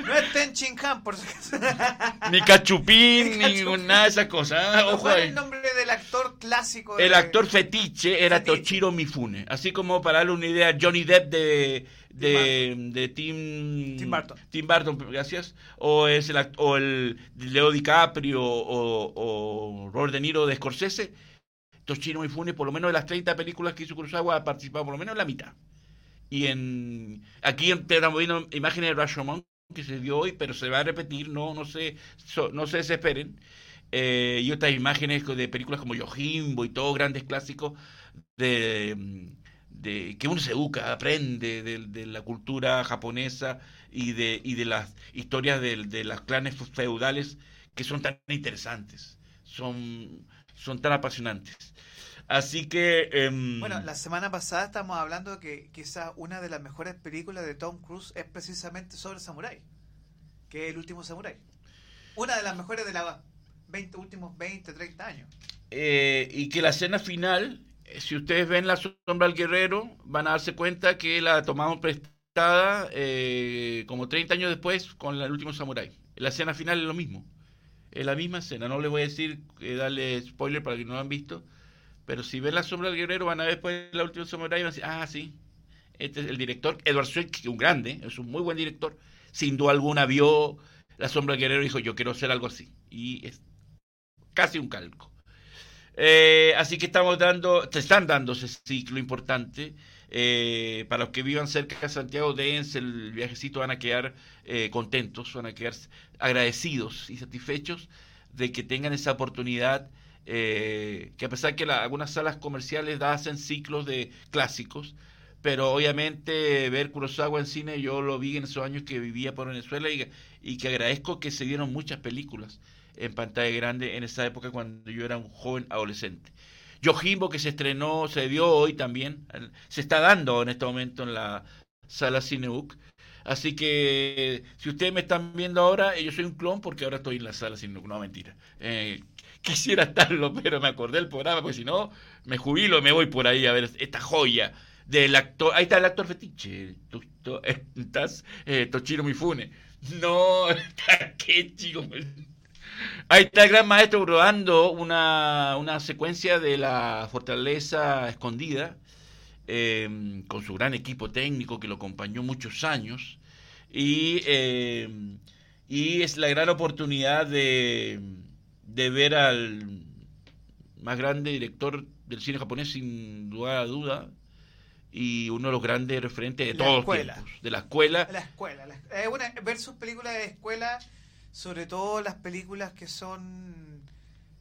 No es Ten Han, por Ni Cachupín, ni nada de esas cosas. Ojo ¿Cuál es el nombre del actor clásico? El actor fetiche era Tochiro Mifune. Así como para darle una idea, Johnny Depp de, de, de Tim, Tim Burton. Tim Burton, gracias. O, es el, o el Leo DiCaprio o, o Robert De Niro de Scorsese. Tochiro Mifune, por lo menos de las 30 películas que hizo Kurosawa, ha participado por lo menos en la mitad. Y en aquí estamos viendo imágenes de Rashomon que se dio hoy, pero se va a repetir, no, no se, no se desesperen. Eh, y otras imágenes de películas como Yojimbo y todos grandes clásicos de, que uno se educa, aprende de, la cultura japonesa y de, y de las historias de, de las clanes feudales que son tan interesantes, son, son tan apasionantes. Así que... Em, bueno, la semana pasada estamos hablando que quizás una de las mejores películas de Tom Cruise es precisamente sobre Samurai, que es el último Samurai. Una de las mejores de los 20, últimos 20, 30 años. Eh, y que la escena final, eh, si ustedes ven La Sombra del Guerrero, van a darse cuenta que la tomamos prestada eh, como 30 años después con el último Samurai. La escena final es lo mismo. Es la misma escena. No les voy a decir, darle spoiler para que no lo han visto pero si ven La Sombra del Guerrero, van a ver después la última Samurai y van a decir, ah, sí, este es el director, Edward Swick, un grande, es un muy buen director, sin duda alguna vio La Sombra del Guerrero y dijo, yo quiero hacer algo así. Y es casi un calco. Eh, así que estamos dando, te están dando ese ciclo importante. Eh, para los que vivan cerca de Santiago, dense el viajecito, van a quedar eh, contentos, van a quedar agradecidos y satisfechos de que tengan esa oportunidad eh, que a pesar que algunas salas comerciales hacen ciclos de clásicos, pero obviamente ver Kurosawa en cine yo lo vi en esos años que vivía por Venezuela y, que agradezco que se dieron muchas películas en pantalla grande en esa época cuando yo era un joven adolescente. Yojimbo que se estrenó, se dio hoy también, se está dando en este momento en la sala Cineuc. Así que si ustedes me están viendo ahora, yo soy un clon porque ahora estoy en la sala Cineuc, no mentira. Eh, quisiera estarlo, pero me acordé del programa, porque si no, me jubilo y me voy por ahí a ver esta joya del actor. Ahí está el actor fetiche. estás eh, Tochiro Mifune. No, qué chico. Ahí está el gran maestro rodando una, una secuencia de la fortaleza escondida, em, con su gran equipo técnico que lo acompañó muchos años. Y, em, y es la gran oportunidad de de ver al más grande director del cine japonés, sin duda a duda, y uno de los grandes referentes de todos los tiempos, de la escuela. La escuela, ver sus películas de escuela, sobre todo las películas que son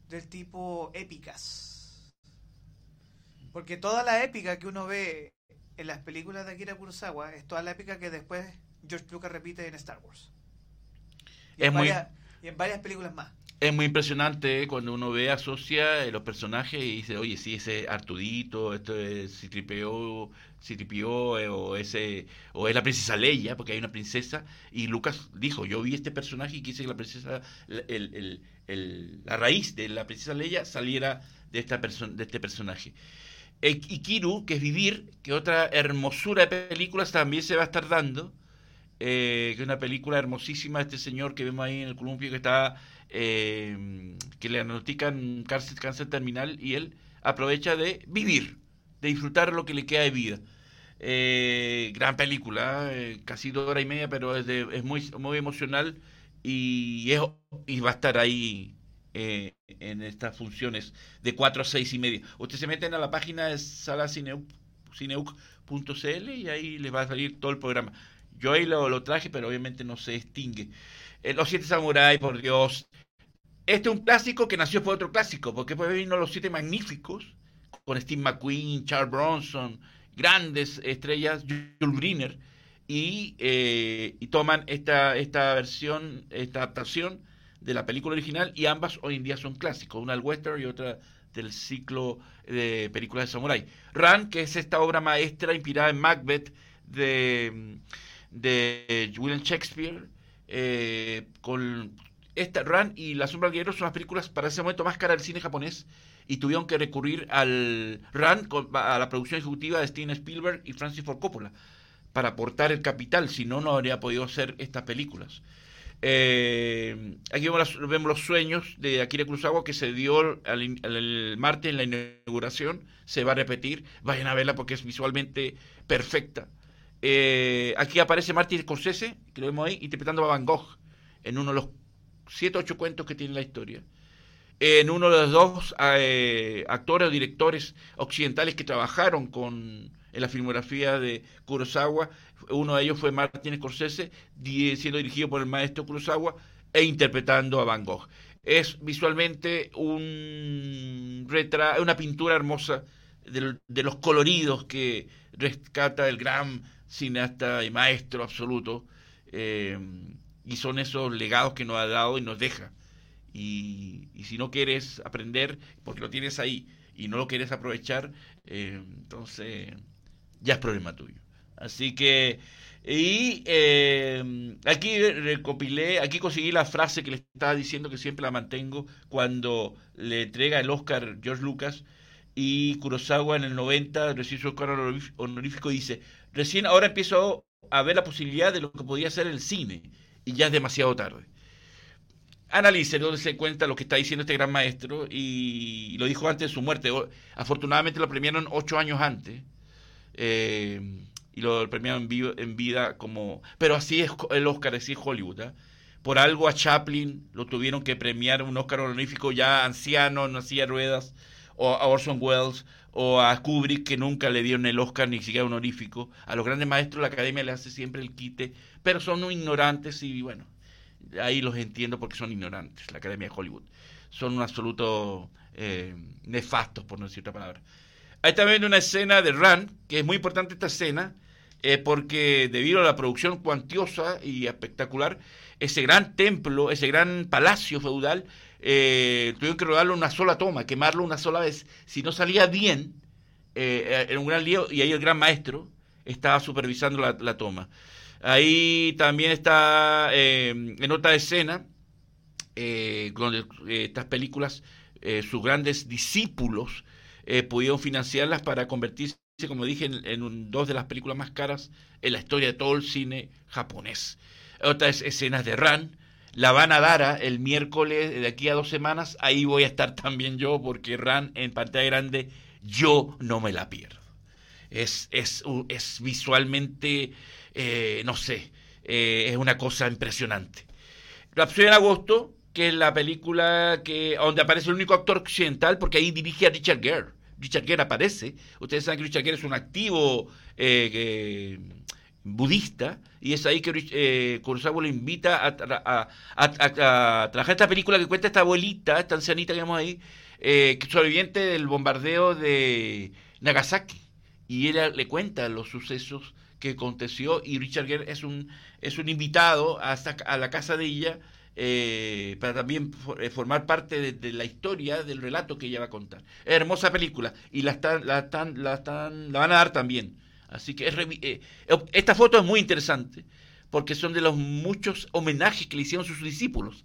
del tipo épicas. Porque toda la épica que uno ve en las películas de Akira Kurosawa es toda la épica que después George Lucas repite en Star Wars. es muy... y en varias películas más es muy impresionante cuando uno ve, asocia los personajes y dice, oye, sí, ese Artudito, esto es Citripio eh, o, ese, o es la princesa Leia, porque hay una princesa, y Lucas dijo, yo vi este personaje y quise que la princesa, el, el, la raíz de la princesa Leia saliera de, esta de este personaje. Y Kiru, que es Vivir, que otra hermosura de películas también se va a estar dando, eh, que es una película hermosísima de este señor que vemos ahí en el columpio que está, eh, que le diagnostican cáncer, cáncer terminal y él aprovecha de vivir, de disfrutar lo que le queda de vida. Eh, gran película, casi dos horas y media, pero es, es muy, muy emocional y, es, y va a estar ahí eh, en estas funciones de 4 a 6 y media. Ustedes se meten a la página de salacineuc.cl y ahí les va a salir todo el programa. Yo ahí lo, lo traje, pero obviamente no se extingue. Eh, los Siete Samuráis, por Dios. Este es un clásico que nació por otro clásico, porque después vino Los Siete Magníficos, con Steve McQueen, Charles Bronson, grandes estrellas, Jules Briner, y, eh, y toman esta, esta versión, esta adaptación de la película original y ambas hoy en día son clásicos, una del western y otra del ciclo de películas de samurai. Run, que es esta obra maestra inspirada en Macbeth de, de William Shakespeare, eh, con esta Run y La sombra del guerrero son las películas para ese momento más caras del cine japonés y tuvieron que recurrir al Run a la producción ejecutiva de Steven Spielberg y Francis Ford Coppola para aportar el capital, si no, no habría podido hacer estas películas. Eh, aquí vemos, los sueños de Akira Kurosawa que se dio el martes en la inauguración. Se va a repetir. Vayan a verla porque es visualmente perfecta. Eh, aquí aparece Martin Scorsese, que lo vemos ahí, interpretando a Van Gogh en uno de los siete ocho cuentos que tiene la historia. En uno de los dos eh, actores o directores occidentales que trabajaron con, en la filmografía de Kurosawa. Uno de ellos fue Martin Scorsese, siendo dirigido por el maestro Kurosawa e interpretando a Van Gogh. Es visualmente un retra una pintura hermosa de, los coloridos que rescata el gran cineasta y maestro absoluto. Eh, y son esos legados que nos ha dado y nos deja. Y, si no quieres aprender, porque lo tienes ahí y no lo quieres aprovechar, eh, entonces ya es problema tuyo. Así que, y eh, aquí recopilé, aquí conseguí la frase que le estaba diciendo que siempre la mantengo cuando le entrega el Oscar George Lucas y Kurosawa en el 90 recibe su Oscar honorífico y dice, recién ahora empiezo a ver la posibilidad de lo que podía ser el cine y ya es demasiado tarde. Analice, no se cuenta lo que está diciendo este gran maestro y lo dijo antes de su muerte. Afortunadamente lo premiaron ocho años antes eh, y lo premiaron en, vida como... Pero así es el Oscar, así es Hollywood. ¿eh? Por algo a Chaplin lo tuvieron que premiar un Oscar honorífico ya anciano, no hacía ruedas, o a Orson Welles, o a Kubrick, que nunca le dieron el Oscar ni siquiera honorífico. A los grandes maestros la academia le hace siempre el quite, pero son ignorantes y bueno, ahí los entiendo porque son ignorantes, la academia de Hollywood. Son un absoluto eh, nefastos, por no decir otra palabra. Ahí también una escena de Run, que es muy importante esta escena, eh, porque debido a la producción cuantiosa y espectacular, ese gran templo, ese gran palacio feudal, eh, tuvieron que rodarlo una sola toma, quemarlo una sola vez. Si no salía bien, eh, era un gran lío y ahí el gran maestro estaba supervisando la, toma. Ahí también está en otra escena, donde estas películas, sus grandes discípulos, eh, pudieron financiarlas para convertirse, como dije, en, dos de las películas más caras en la historia de todo el cine japonés. Otras escenas de Ran. La van a dar el miércoles de aquí a dos semanas. Ahí voy a estar también yo, porque Ran en pantalla grande, yo no me la pierdo. Es, es, es visualmente, eh, no sé, eh, es una cosa impresionante. Opción en agosto, que es la película que donde aparece el único actor occidental, porque ahí dirige a Richard Gere. Richard Gere aparece. Ustedes saben que Richard Gere es un activo eh, budista, y es ahí que eh, Kurosawa lo invita a, trabajar esta película que cuenta esta abuelita, esta ancianita que vemos ahí, eh, sobreviviente del bombardeo de Nagasaki. Y ella le cuenta los sucesos que aconteció, y Richard Gere es un, es un invitado hasta a la casa de ella eh, para también eh, formar parte de, la historia, del relato que ella va a contar. hermosa película y la, están, la, están, la, están, la van a dar también. Así que eh, esta foto es muy interesante porque son de los muchos homenajes que le hicieron sus discípulos.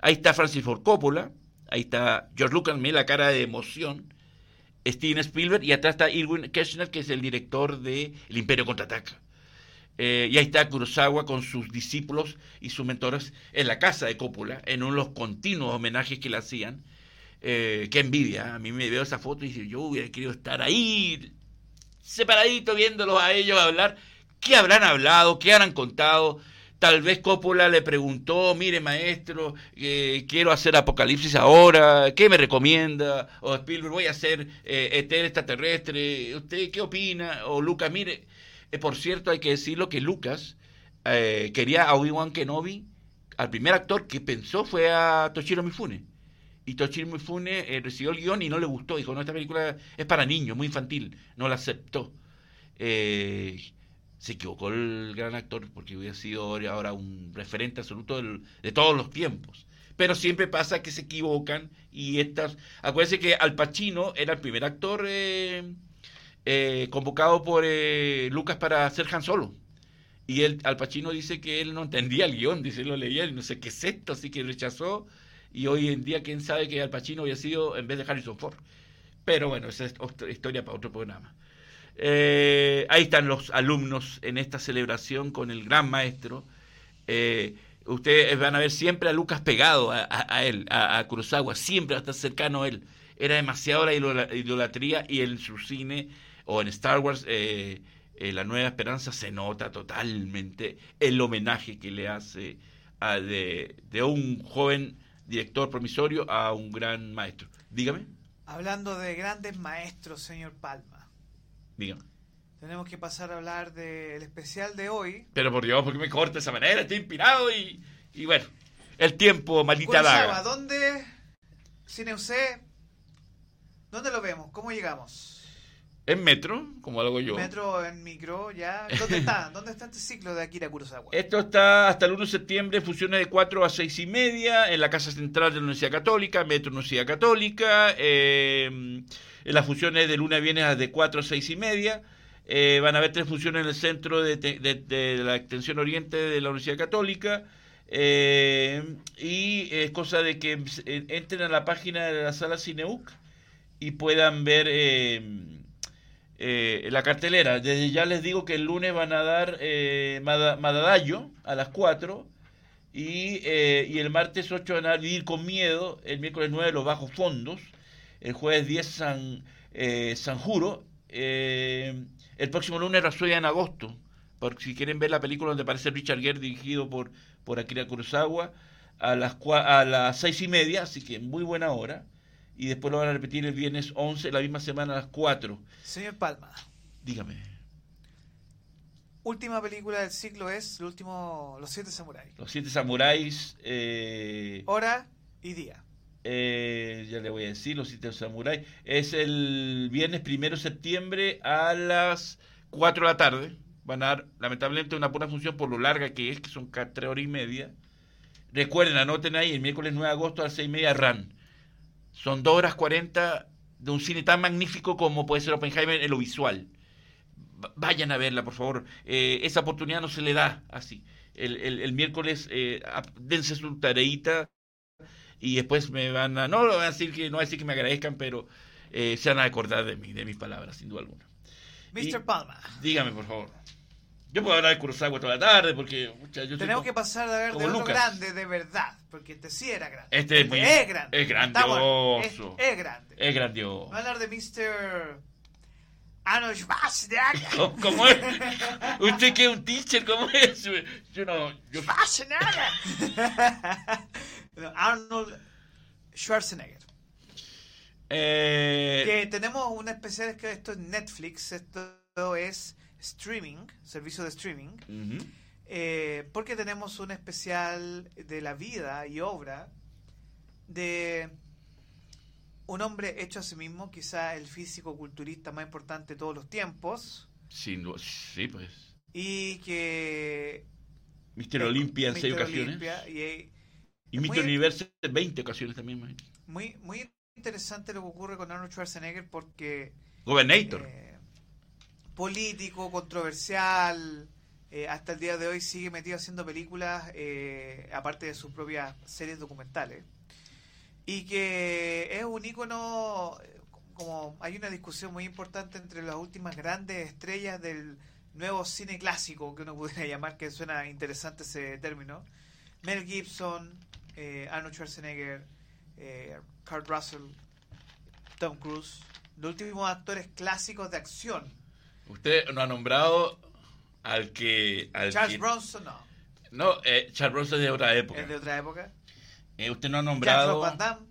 Ahí está Francis Ford Coppola, ahí está George Lucas, mira la cara de emoción, Steven Spielberg y atrás está Irwin Kershner, que es el director de El Imperio Contraataca. Eh, y ahí está Kurosawa con sus discípulos y sus mentores en la casa de Coppola, en uno de los continuos homenajes que le hacían. Eh, qué envidia, a mí me veo esa foto y digo, yo hubiera querido estar ahí, separadito, viéndolos a ellos hablar. ¿Qué habrán hablado? ¿Qué habrán contado? Tal vez Coppola le preguntó, mire maestro, eh, quiero hacer Apocalipsis ahora, ¿qué me recomienda? O Spielberg, voy a hacer eh, extraterrestre, ¿usted qué opina? O Lucas, mire, eh, por cierto hay que decirlo que Lucas eh, quería a Obi-Wan Kenobi, al primer actor que pensó fue a Toshiro Mifune. Y Toshiro Mifune eh, recibió el guion y no le gustó, dijo, no, esta película es para niños, muy infantil, no la aceptó. Eh, se equivocó el gran actor porque hubiera sido ahora un referente absoluto de todos los tiempos. Pero siempre pasa que se equivocan y estas... Acuérdense que Al Pacino era el primer actor eh, eh, convocado por eh, Lucas para hacer Han Solo. Y él, Al Pacino dice que él no entendía el guion, dice, lo leía y no sé qué es esto, así que rechazó. Y hoy en día, quién sabe que Al Pacino había sido en vez de Harrison Ford. Pero bueno, esa es otra historia para otro programa. Eh, ahí están los alumnos en esta celebración con el gran maestro. Eh, ustedes van a ver siempre a Lucas pegado a, él, a, a Kurosawa, siempre va a estar cercano a él. Era demasiado la idola- idolatría y en su cine o en Star Wars, eh, eh, La Nueva Esperanza, se nota totalmente el homenaje que le hace a de, de un joven director promisorio a un gran maestro. Dígame, Hablando de grandes maestros, señor Palma, dígame. tenemos que pasar a hablar del especial de hoy. Pero por Dios, ¿por qué me corta de esa manera? Estoy inspirado y, y bueno, el tiempo, maldita daga. ¿dónde? Cine UC, ¿dónde lo vemos? ¿Cómo llegamos? En metro, como hago yo. Metro, en micro, ya. ¿Dónde está? ¿Dónde está este ciclo de Akira Kurosawa? Esto está hasta el 1 de septiembre, funciones de 4 a 6 y media, en la Casa Central de la Universidad Católica, Metro Universidad Católica. eh, en las funciones de lunes a viernes de 4 a 6 y media. Eh, van a haber tres funciones en el centro de, te- de- de la Extensión Oriente de la Universidad Católica. eh, y es cosa de que eh, entren a la página de la sala Cineuc y puedan ver eh, la cartelera. Desde ya les digo que el lunes van a dar eh, Mada- Madadayo a las 4 y, eh, y el martes 8 van a vivir con miedo, el miércoles 9 los bajos fondos, el jueves 10 San, eh, San Juro, eh, el próximo lunes Rhapsody en agosto, por si quieren ver la película donde aparece Richard Gere dirigido por, por Akira Kurosawa a las, a las seis y media, así que muy buena hora. Y después lo van a repetir el viernes 11, la misma semana a las 4. Señor Palma, Dígame. última película del ciclo es el último Los Siete Samuráis. Los siete samuráis. Eh, Hora y día. eh, ya le voy a decir, los siete samuráis. Es el viernes primero de septiembre a las 4 de la tarde. Van a dar, lamentablemente, una pura función por lo larga que es, que son 3 horas y media. Recuerden, anoten ahí, el miércoles 9 de agosto a las 6 y media, RAN. Son 2 horas 40 de un cine tan magnífico como puede ser Oppenheimer en lo visual. Va- Vayan a verla, por favor. Eh, esa oportunidad no se le da así. El, el- el miércoles, eh, dense su tareita y después me van a. No lo van a decir que, no van a decir que me agradezcan, pero eh, se van a acordar de mí, de mis palabras, sin duda alguna. Mr. Y- Palma, Dígame, por favor. Yo puedo hablar de Kurosawa toda la tarde porque. yo soy tenemos que pasar a ver de Lucas. grande de verdad, porque este sí era grande. Este es muy- es grande. es grandioso. Es, grande. Es grandioso. Va a hablar de Mr. Arnold Schwarzenegger. ¿Cómo, cómo es? ¿Usted qué es un teacher? ¿Cómo es? Yo no. Yo, Schwarzenegger. No, Arnold Schwarzenegger. eh, Que tenemos un especial es que esto es Netflix, esto es streaming, servicio de streaming, ujú. Eh, porque tenemos un especial de la vida y obra de un hombre hecho a sí mismo, quizá el físico culturista más importante de todos los tiempos. Sí, pues. y que... Mr. Olympia en Mr. 6 ocasiones. Y, eh, Y Mr. Universe en 20 ocasiones también. man. muy, muy interesante lo que ocurre con Arnold Schwarzenegger porque... Governator. eh, político, controversial, eh, hasta el día de hoy sigue metido haciendo películas, eh, aparte de sus propias series documentales, y que es un ícono, eh, como hay una discusión muy importante entre las últimas grandes estrellas del nuevo cine clásico, que uno pudiera llamar, que suena interesante ese término. Mel Gibson, eh, Arnold Schwarzenegger, Kurt Russell, Tom Cruise, los últimos actores clásicos de acción. Usted no ha nombrado al que... Al Charles que- Bronson, no, No, eh, Charles Bronson es de otra época. es de otra época. Eh, usted no ha nombrado... Van Damme,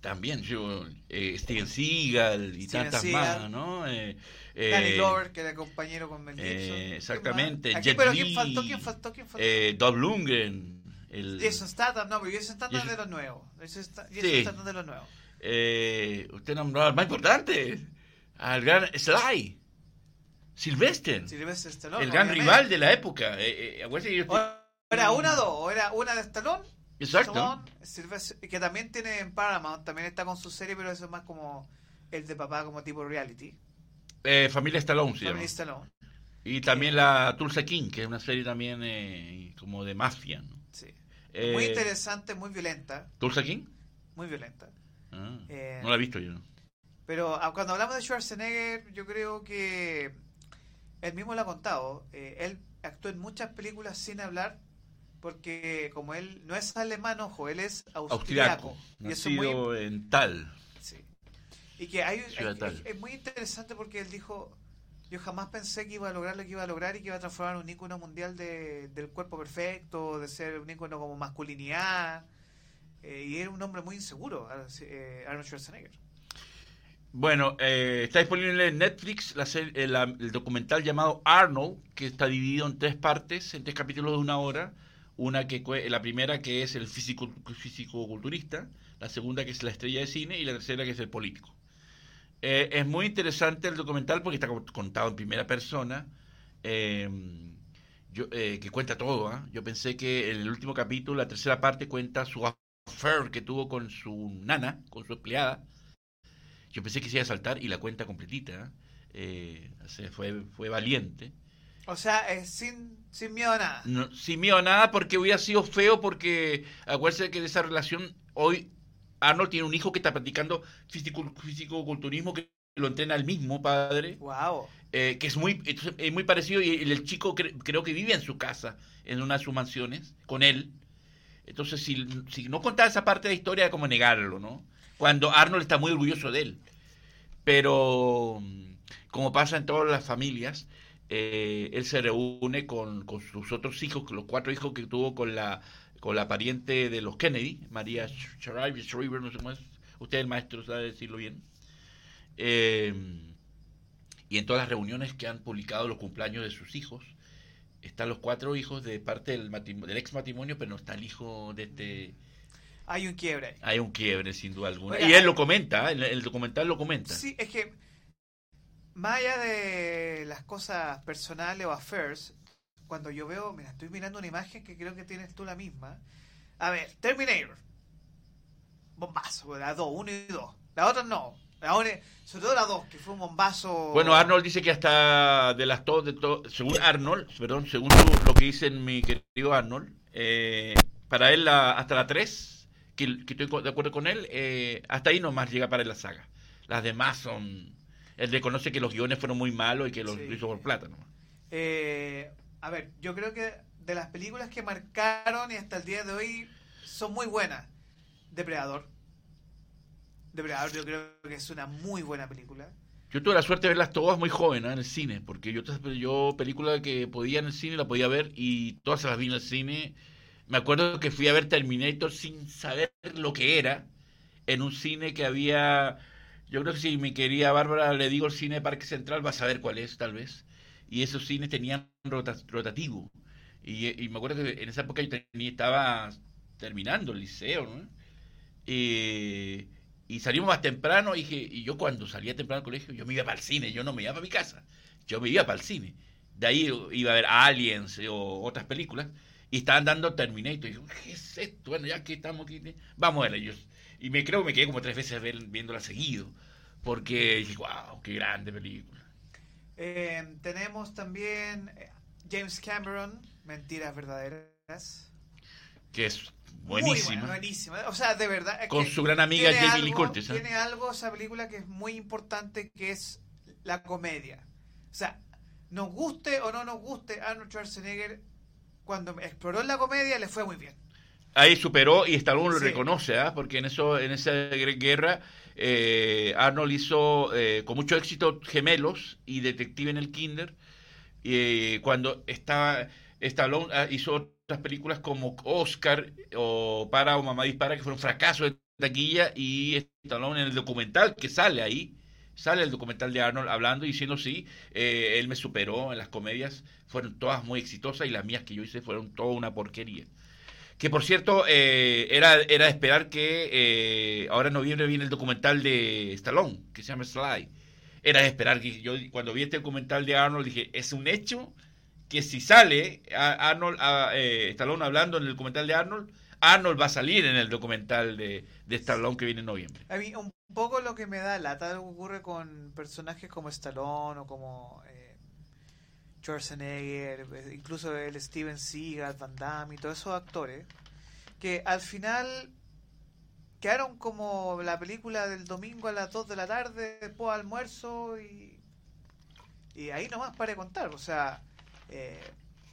También, yo, eh, Steven Seagal y Steven tantas Seagal. más, ¿no? Eh, Danny eh, Glover, que era compañero con Mel Gibson. eh, exactamente, Aquí, Jet pero Li, ¿quién faltó? ¿Quién faltó? ¿Quién faltó? Dolph Lundgren. El, Jason Statham, no, pero Jason Statham Jason- de los nuevos. Jason Sí. Statham de los nuevos. eh, usted nombró al más importante, al gran Sly, Sylvester, Sylvester Stallone. el gran obviamente. rival de la época. Eh, eh, yo era una o dos, o era una de Stallone, Exacto. Stallone, que también tiene en Paramount, también está con su serie, pero eso es más como el de papá, como tipo reality. Eh, Familia Stallone llama. Family Stallone, Y también la Tulsa King, que es una serie también eh, como de mafia. ¿no? sí. Eh, Muy interesante, muy violenta, ¿Tulsa King? muy violenta. Ah, Eh, no la he visto yo. Pero ah, cuando hablamos de Schwarzenegger, yo creo que él mismo lo ha contado. eh, él actuó en muchas películas sin hablar, porque como él no es alemán, ojo, él es austriaco. Austriaco, Y eso muy, en Tal. sí. Y que hay, Ciudad hay- tal. es, es muy interesante porque él dijo, yo jamás pensé que iba a lograr lo que iba a lograr y que iba a transformar un ícono mundial de- del cuerpo perfecto, de ser un ícono como masculinidad. eh, y era un hombre muy inseguro, eh, Arnold Schwarzenegger. Bueno, eh, está disponible en Netflix la serie- la- el documental llamado Arnold, que está dividido en tres partes, en tres capítulos de una hora. Una que la primera que es el físico físico-culturista, la segunda que es la estrella de cine y la tercera que es el político. Eh, es muy interesante el documental porque está co- contado en primera persona, eh, yo, eh, que cuenta todo. ¿ah? Yo pensé que en el último capítulo, la tercera parte, cuenta su affair que tuvo con su nana, con su empleada. Yo pensé que se iba a saltar y la cuenta completita. ¿eh? fue, fue valiente. O sea, es sin, sin miedo a nada. No, sin miedo a nada porque hubiera sido feo porque acuérdense que de esa relación hoy Arnold tiene un hijo que está practicando físico- físico-culturismo que lo entrena el mismo padre, Wow. eh, que es muy, es muy parecido y el, el chico cre- creo que vive en su casa, en una de sus mansiones, con él. Entonces, si, si no contaba esa parte de la historia, como negarlo, ¿no? Cuando Arnold está muy orgulloso de él. Pero, mm, como pasa en todas las familias, eh, él se reúne con, sus otros hijos, los cuatro hijos que tuvo con la con la pariente de los Kennedy, María Shriver, no sé cómo es. Usted, el maestro, sabe decirlo bien. Eh, y en todas las reuniones que han publicado los cumpleaños de sus hijos, están los cuatro hijos de parte del, del ex matrimonio, pero no está el hijo de este... Hay un quiebre ahí. Hay un quiebre, sin duda alguna. Oiga, y él lo comenta, ¿eh? el, el documental lo comenta. Sí, es que más allá de las cosas personales o affairs, cuando yo veo, mira, estoy mirando una imagen que creo que tienes tú la misma. A ver, Terminator. Bombazo, la 2, 1 y 2. La otra no. La otra- sobre todo la 2, que fue un bombazo. Bueno, Arnold dice que hasta de las dos, de to- según Arnold, perdón, según lo, lo que dice mi querido Arnold, eh, para él la- hasta la 3, que, que estoy de acuerdo con él, eh, hasta ahí nomás llega para la saga. Las demás son... Él reconoce que los guiones fueron muy malos y que los Sí. hizo por plata nomás. Eh, a ver, yo creo que de las películas que marcaron y hasta el día de hoy son muy buenas. Depredador. Depredador yo creo que es una muy buena película. Yo tuve la suerte de verlas todas muy jóvenes en el cine, porque yo, yo película que podía en el cine la podía ver y todas se las vi en el cine. Me acuerdo que fui a ver Terminator sin saber lo que era, en un cine que había, yo creo que si mi querida Bárbara le digo el cine Parque Central, va a saber cuál es tal vez. Y esos cines tenían rota- rotativo. Y, me acuerdo que en esa época yo tenía, estaba terminando el liceo, ¿no? Y, salimos más temprano y, dije, y yo cuando salía temprano al colegio, yo me iba para el cine, yo no me iba para mi casa, yo me iba para el cine. De ahí iba a ver Aliens o otras películas y estaban dando Terminator. Y yo, ¿qué es esto? Bueno, ya que estamos aquí, vamos a ver ellos. Y me creo que me quedé como tres veces viéndola seguido, porque dije, wow, qué grande película. Eh, tenemos también eh, James Cameron, Mentiras Verdaderas. Que es Muy buenísima. buena, buenísima. O sea, de verdad. es Con su gran amiga Jamie Lee Curtis. ¿eh? Tiene algo esa película que es muy importante, que es la comedia. O sea, nos guste o no nos guste, Arnold Schwarzenegger, cuando exploró en la comedia, le fue muy bien. Ahí superó y Stallone lo Sí. reconoce, ¿ah? porque en eso en esa guerra eh, Arnold hizo eh, con mucho éxito Gemelos y Detective en el Kinder. Y cuando estaba Stallone ah, hizo otras películas como Oscar o Para o Mamá Dispara, que fueron fracasos de taquilla, y Stallone en el documental que sale ahí, sale el documental de Arnold hablando y diciendo sí, eh, él me superó en las comedias, fueron todas muy exitosas y las mías que yo hice fueron toda una porquería. Que por cierto, eh, era, era esperar que eh, ahora en noviembre viene el documental de Stallone, que se llama Sly. Era esperar que yo cuando vi este documental de Arnold dije, es un hecho que si sale Arnold, a, Stallone hablando en el documental de Arnold, Arnold va a salir en el documental de, de Stallone que viene en noviembre. A mí un poco lo que me da lata ocurre con personajes como Stallone o como eh, Schwarzenegger, eh, incluso el Steven Seagal, Van Damme y todos esos actores, que al final quedaron como la película del domingo a las 2 de la tarde, después de almuerzo y, y ahí nomás para contar. O sea, eh,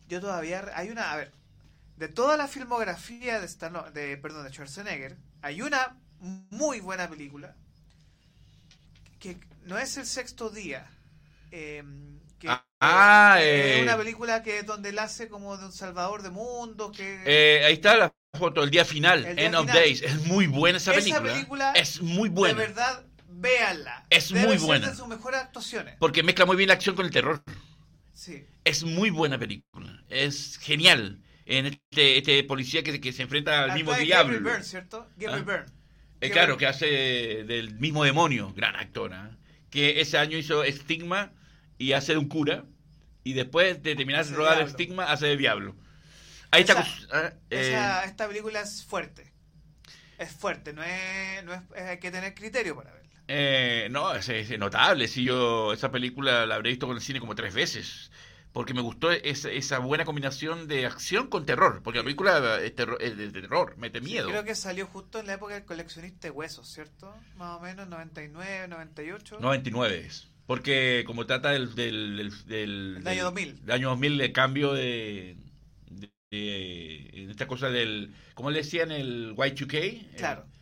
yo todavía... Hay una... A ver, de toda la filmografía de, Stallone, de, perdón, de Schwarzenegger, hay una muy buena película que no es el sexto día. eh, que Ah, es eh, una película que es donde él hace como de un salvador de mundo que eh, ahí está la foto, el día final, El día End of. Days. Es muy buena esa Esa película. película, es muy buena. de verdad véanla Es Debe muy buena. de sus mejores actuaciones Porque mezcla muy bien la acción con el terror. sí Es muy buena película. Es genial. En este, este policía que, que se enfrenta al Actúa mismo diablo. Gabriel Byrne cierto Gabriel Ah. Byrne Eh, Gabriel- claro, que hace del mismo demonio, gran actora. Que ese año hizo Estigma y hace de un cura. Y después de terminar de rodar. Estigma, hace de diablo. Ahí Esa- está. ah, eh, Esa- esta película es fuerte es fuerte no es, no es es- hay que tener criterio para verla eh, no, es, es notable. Si yo esa película la habré visto con el cine como tres veces. Porque me gustó esa, esa buena combinación de acción con terror. Porque la película es, terror, es de terror, mete miedo. creo que salió justo en la época del coleccionista de huesos cierto más o menos 99 98 99 es. Porque como trata del... del, del, del- El año 2000. del año 2000, el cambio de... de- de- en esta cosa del... ¿Cómo le decían? El Y2K. claro Eh,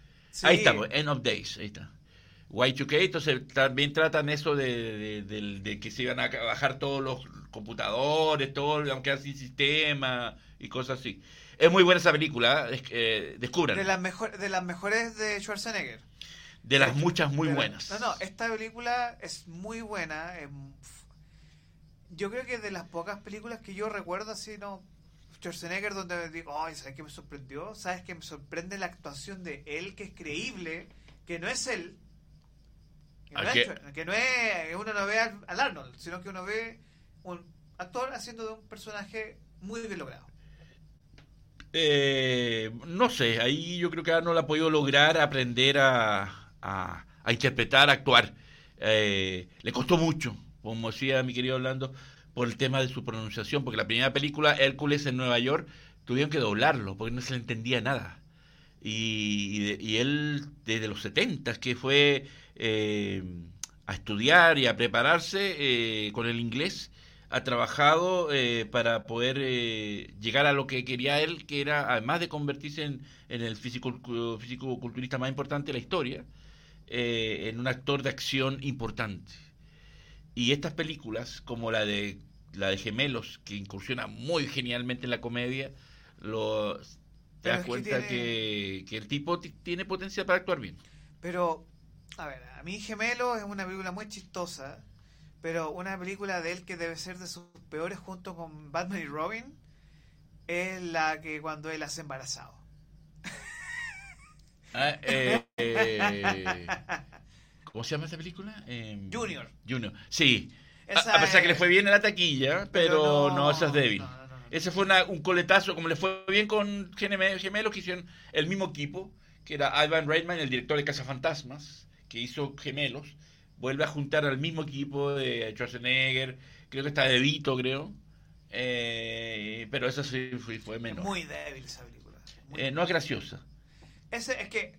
Ahí Sí. está, pues, End of Days. Ahí está. Y2K, entonces también tratan eso de, de- del- de que se iban a bajar todos los computadores, todo, aunque sin sistema y cosas así. Es muy buena esa película, es- eh, descubran. de las mejor, de las mejores de Schwarzenegger de las muchas muy buenas. No, no, esta película es muy buena. es- yo creo que es de las pocas películas que yo recuerdo así, ¿no? Schwarzenegger, donde digo, ay, ¿sabes qué me sorprendió? ¿Sabes qué me sorprende la actuación de él, que es creíble, que no es él? Que no, ¿A es, que no es, uno no ve al, al Arnold, sino que uno ve un actor haciendo de un personaje muy bien logrado. Eh, no sé, ahí yo creo que Arnold ha podido lograr aprender a, a- a interpretar, a actuar. Eh, le costó mucho, como decía mi querido Orlando, por el tema de su pronunciación, porque la primera película, Hércules en Nueva York, tuvieron que doblarlo, porque no se le entendía nada. Y, y y él, desde los 70, que fue eh, a estudiar y a prepararse eh, con el inglés, ha trabajado eh, para poder eh, llegar a lo que quería él, que era, además de convertirse en, en el físico, físico-culturista más importante de la historia, en un actor de acción importante. Y estas películas, como la de la de Gemelos, que incursiona muy genialmente en la comedia, lo, te das que cuenta tiene- que, que el tipo ti- tiene potencial para actuar bien. Pero, a ver, a mí Gemelo es una película muy chistosa, pero una película de él que debe ser de sus peores junto con Batman y Robin es la que cuando él hace embarazado. Ah, eh, eh, ¿Cómo se llama esa película? Eh, Junior. Junior, sí. A- Esa a, pesar que le fue bien en la taquilla, pero, no, esa es débil. no. Ese fue una- un coletazo, como le fue bien con Geme- Gemelos, que hicieron el mismo equipo, que era Ivan Reitman, el director de Cazafantasmas, que hizo Gemelos, vuelve a juntar al mismo equipo de Schwarzenegger, creo que está De Vito, creo, eh, pero esa sí fue, menor. muy débil esa película. Eh, no es graciosa. Ese, es que,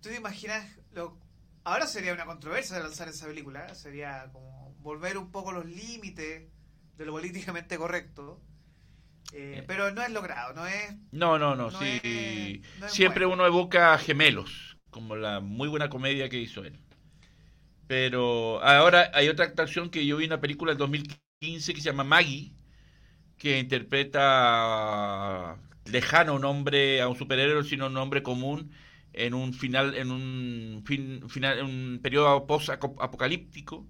tú te imaginas, lo, ahora sería una controversia lanzar esa película, sería como volver un poco los límites de lo políticamente correcto. Eh, pero no es logrado, no es... No, no, no, No sí. es- no es Siempre bueno. uno evoca gemelos, como la muy buena comedia que hizo él. Pero ahora hay otra actuación que yo vi en una película del 2015 que se llama Maggie, que interpreta lejano a un hombre, a un superhéroe, sino a un hombre común en un final, en un fin, final, en un periodo post-apocalíptico.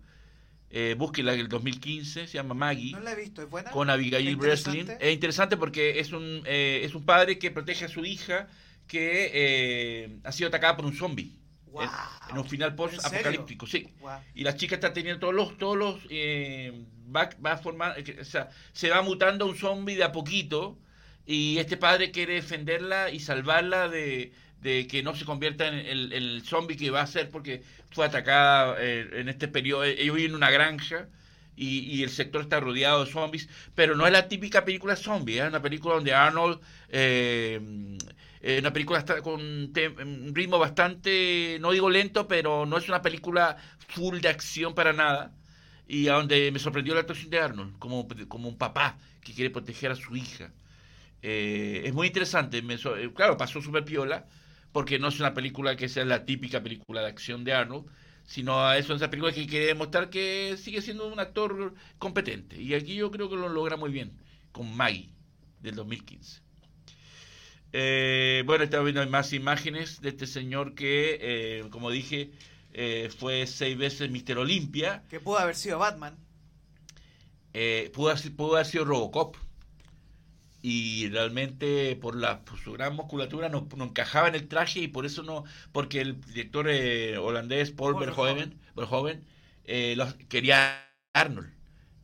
Eh, búsquela del 2015, se llama Maggie No la he visto, ¿es buena? con Abigail ¿Es Breslin. Es interesante porque es un, eh, es un padre que protege a su hija que eh, ha sido atacada por un zombie. En, un final post-apocalíptico, sí. Y la chica está teniendo todos los, todos los, eh, va, va a formar, eh, o sea, se va mutando a un zombie de a poquito y este padre quiere defenderla y salvarla de, de que no se convierta en el, el zombie que va a ser porque fue atacada eh, en este periodo. Ellos viven en una granja y, el sector está rodeado de zombies, pero no es la típica película zombie, es una película donde Arnold, eh, eh, una película está con un ritmo bastante, no digo lento, pero no es una película full de acción para nada, y a donde me sorprendió la actuación de Arnold, como, como un papá que quiere proteger a su hija. Eh, es muy interesante, eh, claro, pasó súper piola, porque no es una película que sea la típica película de acción de Arnold, sino a eso es esa película que quiere demostrar que sigue siendo un actor competente. Y aquí yo creo que lo logra muy bien, con Maggie, del 2015. Eh, bueno, estaba viendo más imágenes de este señor que, eh, como dije, eh, fue seis veces Mister Olimpia. Que pudo haber sido Batman. Pudo, haber, pudo haber sido Robocop. Y realmente por, la, por su gran musculatura no, no encajaba en el traje y por eso no, porque el director eh, holandés Paul Paul Verhoeven, Verhoeven eh, quería Arnold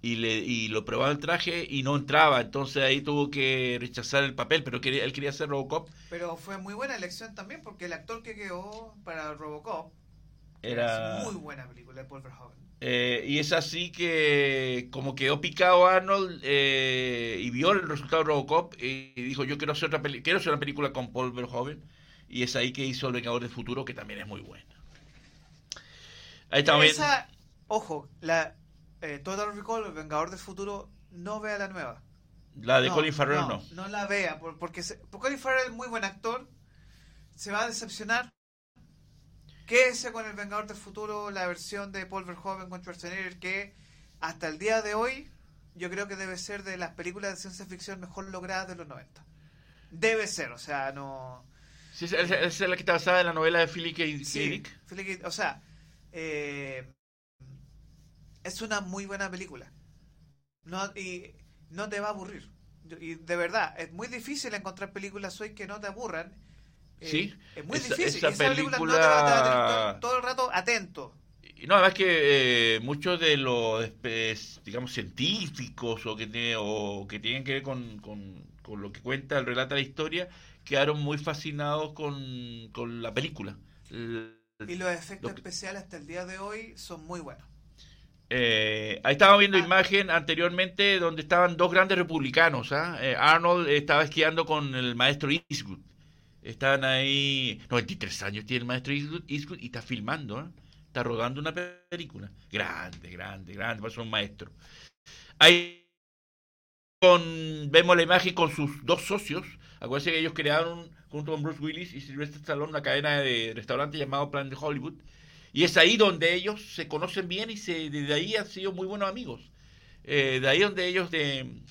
y, le, y lo probaba el traje y no entraba, entonces ahí tuvo que rechazar el papel, pero quería, él quería hacer Robocop. Pero fue muy buena elección también porque el actor que quedó para Robocop Era... es muy buena película de Paul Verhoeven. Eh, y es así que como quedó picado Arnold eh, y vio el resultado de Robocop y dijo yo quiero hacer otra peli- quiero hacer una película con Paul Verhoeven y es ahí que hizo El Vengador del Futuro que también es muy buena. Ahí. Esa, ojo, la eh, Total Recall, El Vengador del Futuro, no vea la nueva. La de No, Colin Farrell no. No, la vea, por- porque, se- porque Colin Farrell es muy buen actor, se va a decepcionar. Quédese con El Vengador del Futuro, la versión de Paul Verhoeven con Schwarzenegger, que hasta el día de hoy yo creo que debe ser de las películas de ciencia ficción mejor logradas de los 90. Debe ser, o sea, no... Sí, esa, es la que está basada en la novela de Philip K. Sí. Philip K- o sea, eh, es una muy buena película. No, y no te va a aburrir. Y de verdad, es muy difícil encontrar películas hoy que no te aburran. Eh, Sí, es muy esa- difícil. esa esa película, no te va a tener todo, el rato atento. Y no, además que eh, muchos de los, digamos, científicos o que, tiene- o que tienen que ver con, con- con lo que cuenta, el relata la historia, quedaron muy fascinados con, con la película. El- Y los efectos Lo que- especiales hasta el día de hoy son muy buenos. eh, ahí estábamos viendo Ah. imagen anteriormente donde estaban dos grandes republicanos. ¿ah? Eh, Arnold estaba esquiando con el maestro Eastwood. Estaban ahí, 93 años tiene el maestro Eastwood, y está filmando, ¿ah? está rodando una pe- película. Grande, grande, grande, parece un maestro. Ahí con, vemos la imagen con sus dos socios. Acuérdense que ellos crearon junto con Bruce Willis y Sylvester Stallone una cadena de restaurantes llamado Planet Hollywood. Y es ahí donde ellos se conocen bien y se, desde ahí han sido muy buenos amigos. Eh, de ahí donde ellos de,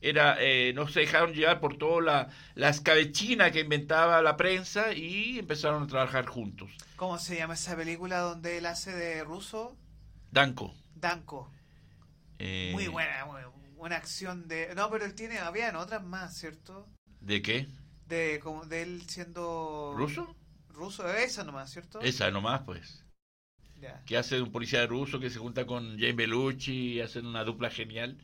era, eh, no se dejaron llevar por toda la, la escabechina que inventaba la prensa y empezaron a trabajar juntos. ¿Cómo se llama esa película donde él hace de ruso? Danko. Danko. eh, Muy buena, muy- una acción de... No, pero él tiene, habían otras más, ¿cierto? ¿De qué? De, como, de él siendo... ¿Ruso? Ruso, esa nomás, ¿cierto? Esa nomás, pues. Ya. que hace un policía ruso que se junta con Jane Belushi y hacen una dupla genial.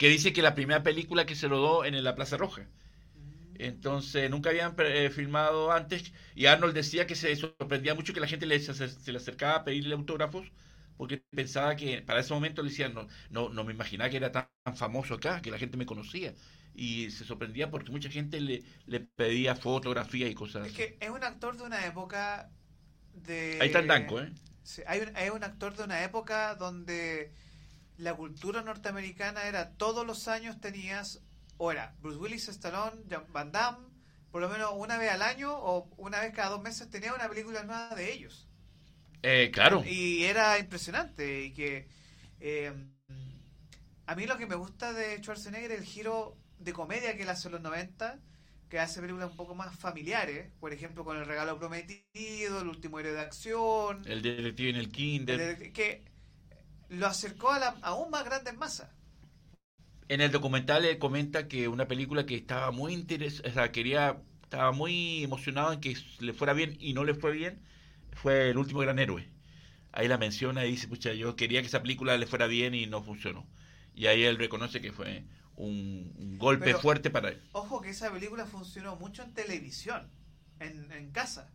Que dice que la primera película que se rodó en la Plaza Roja. Entonces nunca habían eh, filmado antes. Y Arnold decía que se sorprendía mucho que la gente le, se, se le acercaba a pedirle autógrafos. Porque pensaba que para ese momento le decían, no, no, no me imaginaba que era tan, tan famoso acá, que la gente me conocía. Y se sorprendía porque mucha gente le, le pedía fotografías y cosas Es así. que es un actor de una época de... Ahí está el Danco, ¿eh? Sí, hay un, es un actor de una época donde la cultura norteamericana era todos los años tenías, o era Bruce Willis, Stallone, Van Damme, por lo menos una vez al año o una vez cada dos meses tenía una película nueva de ellos. Eh, claro. Y era impresionante y que eh, a mí lo que me gusta de Schwarzenegger es el giro de comedia que él hace en los 90, que hace películas un poco más familiares, por ejemplo con El regalo prometido, El último héroe de acción, El detective en el kinder. el que lo acercó a la aún más grandes masas. En el documental él comenta que una película que estaba muy interes o sea, quería, estaba muy emocionado en que le fuera bien y no le fue bien, fue El último gran héroe. Ahí la menciona y dice, pucha, yo quería que esa película le fuera bien y no funcionó. Y ahí él reconoce que fue un, un golpe Pero- fuerte para él. Ojo que esa película funcionó mucho en televisión, en, en casa,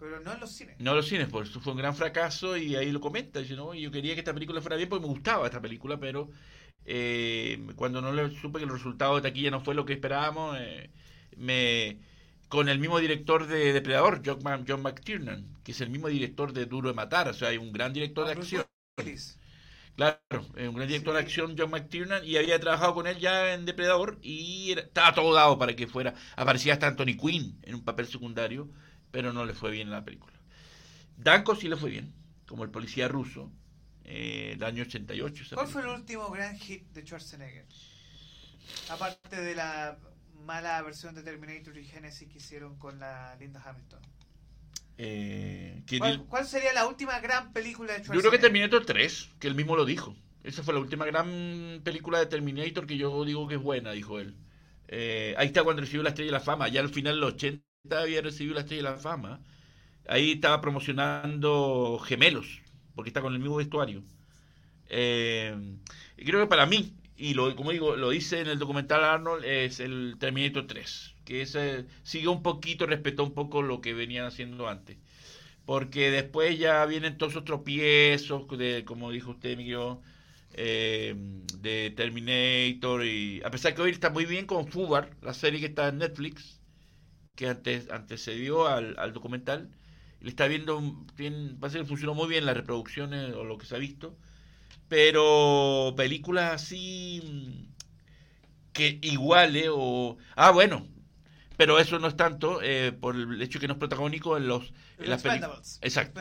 pero no en los cines. No los cines, por eso fue un gran fracaso y ahí lo comenta. No, yo quería que esta película fuera bien porque me gustaba esta película, pero eh, cuando no le supe que el resultado de taquilla no fue lo que esperábamos, eh, me con el mismo director de Depredador, John, McTiernan, que es el mismo director de Duro de Matar, o sea, hay un gran director de Ah, acción. Claro, un gran director de acción, John McTiernan, y había trabajado con él ya en Depredador y era- estaba todo dado para que fuera. Aparecía hasta Anthony Quinn en un papel secundario, pero no le fue bien la película. Danko sí le fue bien, como el policía ruso, eh, el año 88. esa ¿Cuál fue el último gran hit de Schwarzenegger? Aparte de la mala versión de Terminator y Genesis que hicieron con la Linda Hamilton. Eh, ¿Cuál, sería la última gran película de yo Schwarzenegger? creo que Terminator 3, que él mismo lo dijo. Esa fue la última gran película de Terminator que yo digo que es buena, dijo él. Eh, ahí está cuando recibió la Estrella de la Fama. Ya al final de los 80 había recibido la Estrella de la Fama. Ahí estaba promocionando Gemelos, porque está con el mismo vestuario. Eh, creo que para mí, y lo, como digo, lo dice en el documental Arnold, es el Terminator 3, que ese siguió un poquito, respetó un poco lo que venían haciendo antes. Porque después ya vienen todos esos tropiezos, de, como dijo usted, Miguel, eh, de Terminator, y a pesar que hoy está muy bien con Fubar, la serie que está en Netflix, que antes antecedió al, al documental, le está viendo bien, parece que funcionó muy bien las reproducciones o lo que se ha visto, pero películas así mm, que iguale o ah bueno, pero eso no es tanto eh, por el hecho que no es protagónico en los en Los las Expendables. Exacto.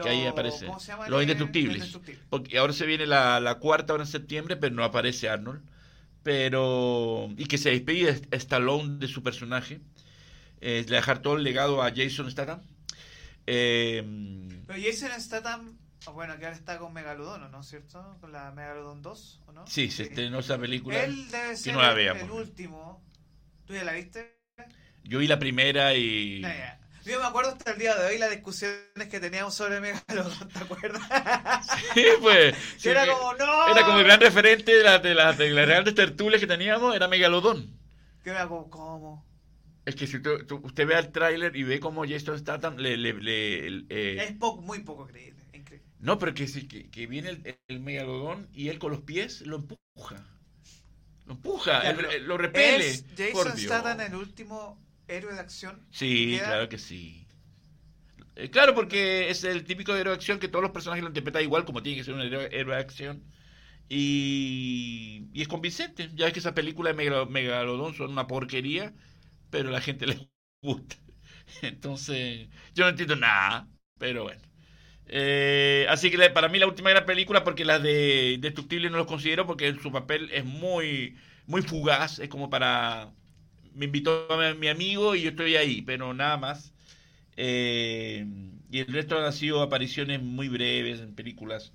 Que ahí aparece. Los Eh, Indestructibles. Porque ahora se viene la, la cuarta ahora en septiembre, pero no aparece Arnold. Pero. Y que se despide Stallone de su personaje. Eh, dejar todo el legado a Jason Statham. Eh, Pero Jason Statham, bueno, que ahora está con Megalodon, ¿no es cierto? Con la Megalodon 2, ¿o no? sí, se estrenó esa película. Él debe ser no la el- veamos. el último. ¿Tú ya la viste? Yo vi la primera y. No, ya. Yo me acuerdo hasta el día de hoy las discusiones que teníamos sobre Megalodon, ¿te acuerdas? Sí, pues. Que sí, era que- como, ¡no! era como el gran referente de, la- de, las de las grandes tertulias que teníamos, era Megalodón. Que era como, ¿cómo? Es que si usted, tú- usted ve el tráiler y ve cómo Jason Statham le, le, le- eh, Es poco, muy poco creíble. increíble. No, pero que, sí, que, que viene el, el megalodón y él con los pies lo empuja. Lo empuja, Ya, él- lo repele. ¿Es Jason. Statham el último héroe de acción? Sí, que claro que sí. Eh, claro, porque es el típico héroe de acción que todos los personajes lo interpretan igual, como tiene que ser un héroe, héroe de acción. Y, y es convincente. Ya es que esas películas de Megalo- Megalodón son una porquería, pero la gente le gusta. Entonces, yo no entiendo nada, pero bueno. Eh, así que para mí la última gran película, porque las de Indestructible no los considero, porque su papel es muy, muy fugaz, es como para... Me invitó a mi, mi amigo y yo estoy ahí, pero nada más. Eh, y el resto han sido apariciones muy breves en películas,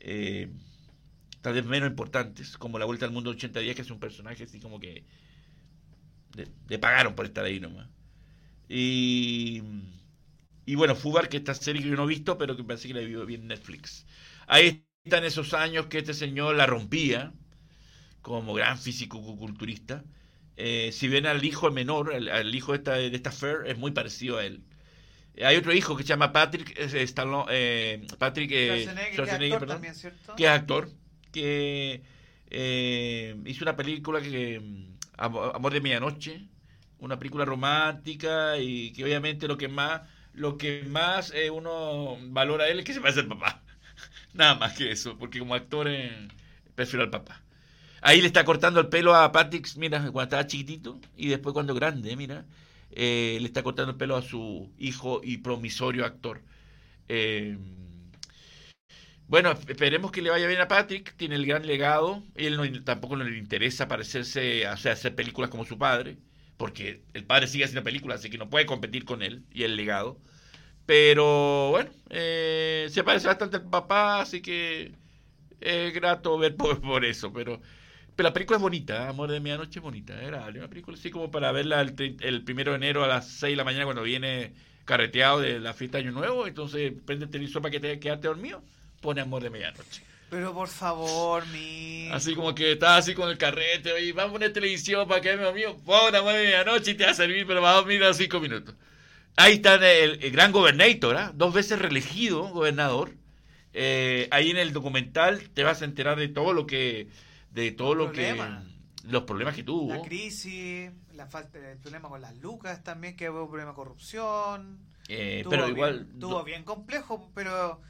eh, tal vez menos importantes, como La Vuelta al Mundo en 80 días, que es un personaje así como que le, le pagaron por estar ahí nomás. Y, y bueno, Fubar, que esta serie que yo no he visto, pero que parece que la vio bien en Netflix. Ahí están esos años que este señor la rompía como gran físico-culturista. Eh, si ven al hijo menor, al, al hijo de esta, de esta Fair, es muy parecido a él. Eh, Hay otro hijo que se llama Patrick eh, Stallone- eh, Patrick eh, Schwarzenegger, que es actor perdón, también, ¿cierto? que es actor, que hizo una película que Amor de Medianoche, una película romántica y que obviamente lo que más lo que más eh, uno valora a él es que se parece al papá. Nada más que eso, porque como actor eh, prefiero al papá. Ahí le está cortando el pelo a Patrick, mira, cuando estaba chiquitito y después cuando grande, mira, eh, le está cortando el pelo a su hijo y promisorio actor. Eh, bueno, esperemos que le vaya bien a Patrick, tiene el gran legado, él no, tampoco le interesa parecerse, o sea, hacer películas como su padre, porque el padre sigue haciendo películas, así que no puede competir con él y el legado. Pero bueno, eh, se parece bastante al papá, así que es grato ver por, eso. Pero, pero la película es bonita, ¿eh? Amor de Medianoche es bonita, era una película así como para verla el, primero de enero a las 6 de la mañana cuando viene carreteado de la fiesta de Año Nuevo. Entonces prende el televisor para que te quedarte dormido, pone Amor de Medianoche. Pero por favor, mi. Así como que estás así con el carrete, oye, vamos a poner televisión para que me mío, pon Amor de Medianoche y te va a servir, pero vamos a dormir a cinco minutos. Ahí está el, gran gobernator, ¿ah? dos veces reelegido gobernador. Eh, ahí en el documental te vas a enterar de todo lo que, de todo lo que, los problemas que tuvo. La crisis, la falta, el problema con las lucas también, que hubo un problema de corrupción. Eh, pero igual. Estuvo bien complejo, pero.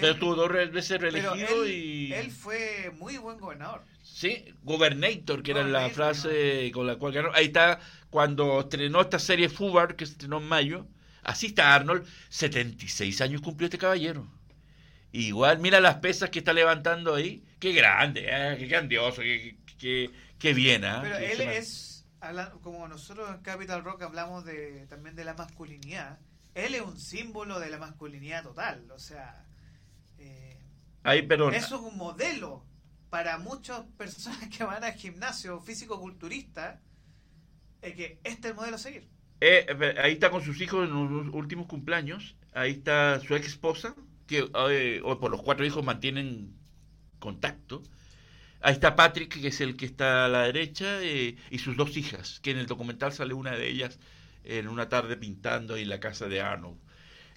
Pero estuvo dos veces reelegido y. Él fue muy buen gobernador. Sí, gobernator, que era la frase con la cual ganó. Ahí está cuando estrenó esta serie Fubar, que se estrenó en mayo, así está Arnold, 76 años cumplió este caballero. Igual, mira las pesas que está levantando ahí, qué grande, eh, qué grandioso, qué, qué, bien. ¿eh? Pero él es, como nosotros en Capital Rock hablamos de, también de la masculinidad, él es un símbolo de la masculinidad total, o sea... Eh, eso es un modelo para muchas personas que van al gimnasio físico-culturista que este es el modelo a seguir. Eh, ahí está con sus hijos en los últimos cumpleaños. Ahí está su ex esposa, que eh, por los cuatro hijos mantienen contacto. Ahí está Patrick, que es el que está a la derecha, eh, y sus dos hijas, que en el documental sale una de ellas en una tarde pintando en la casa de Arnold.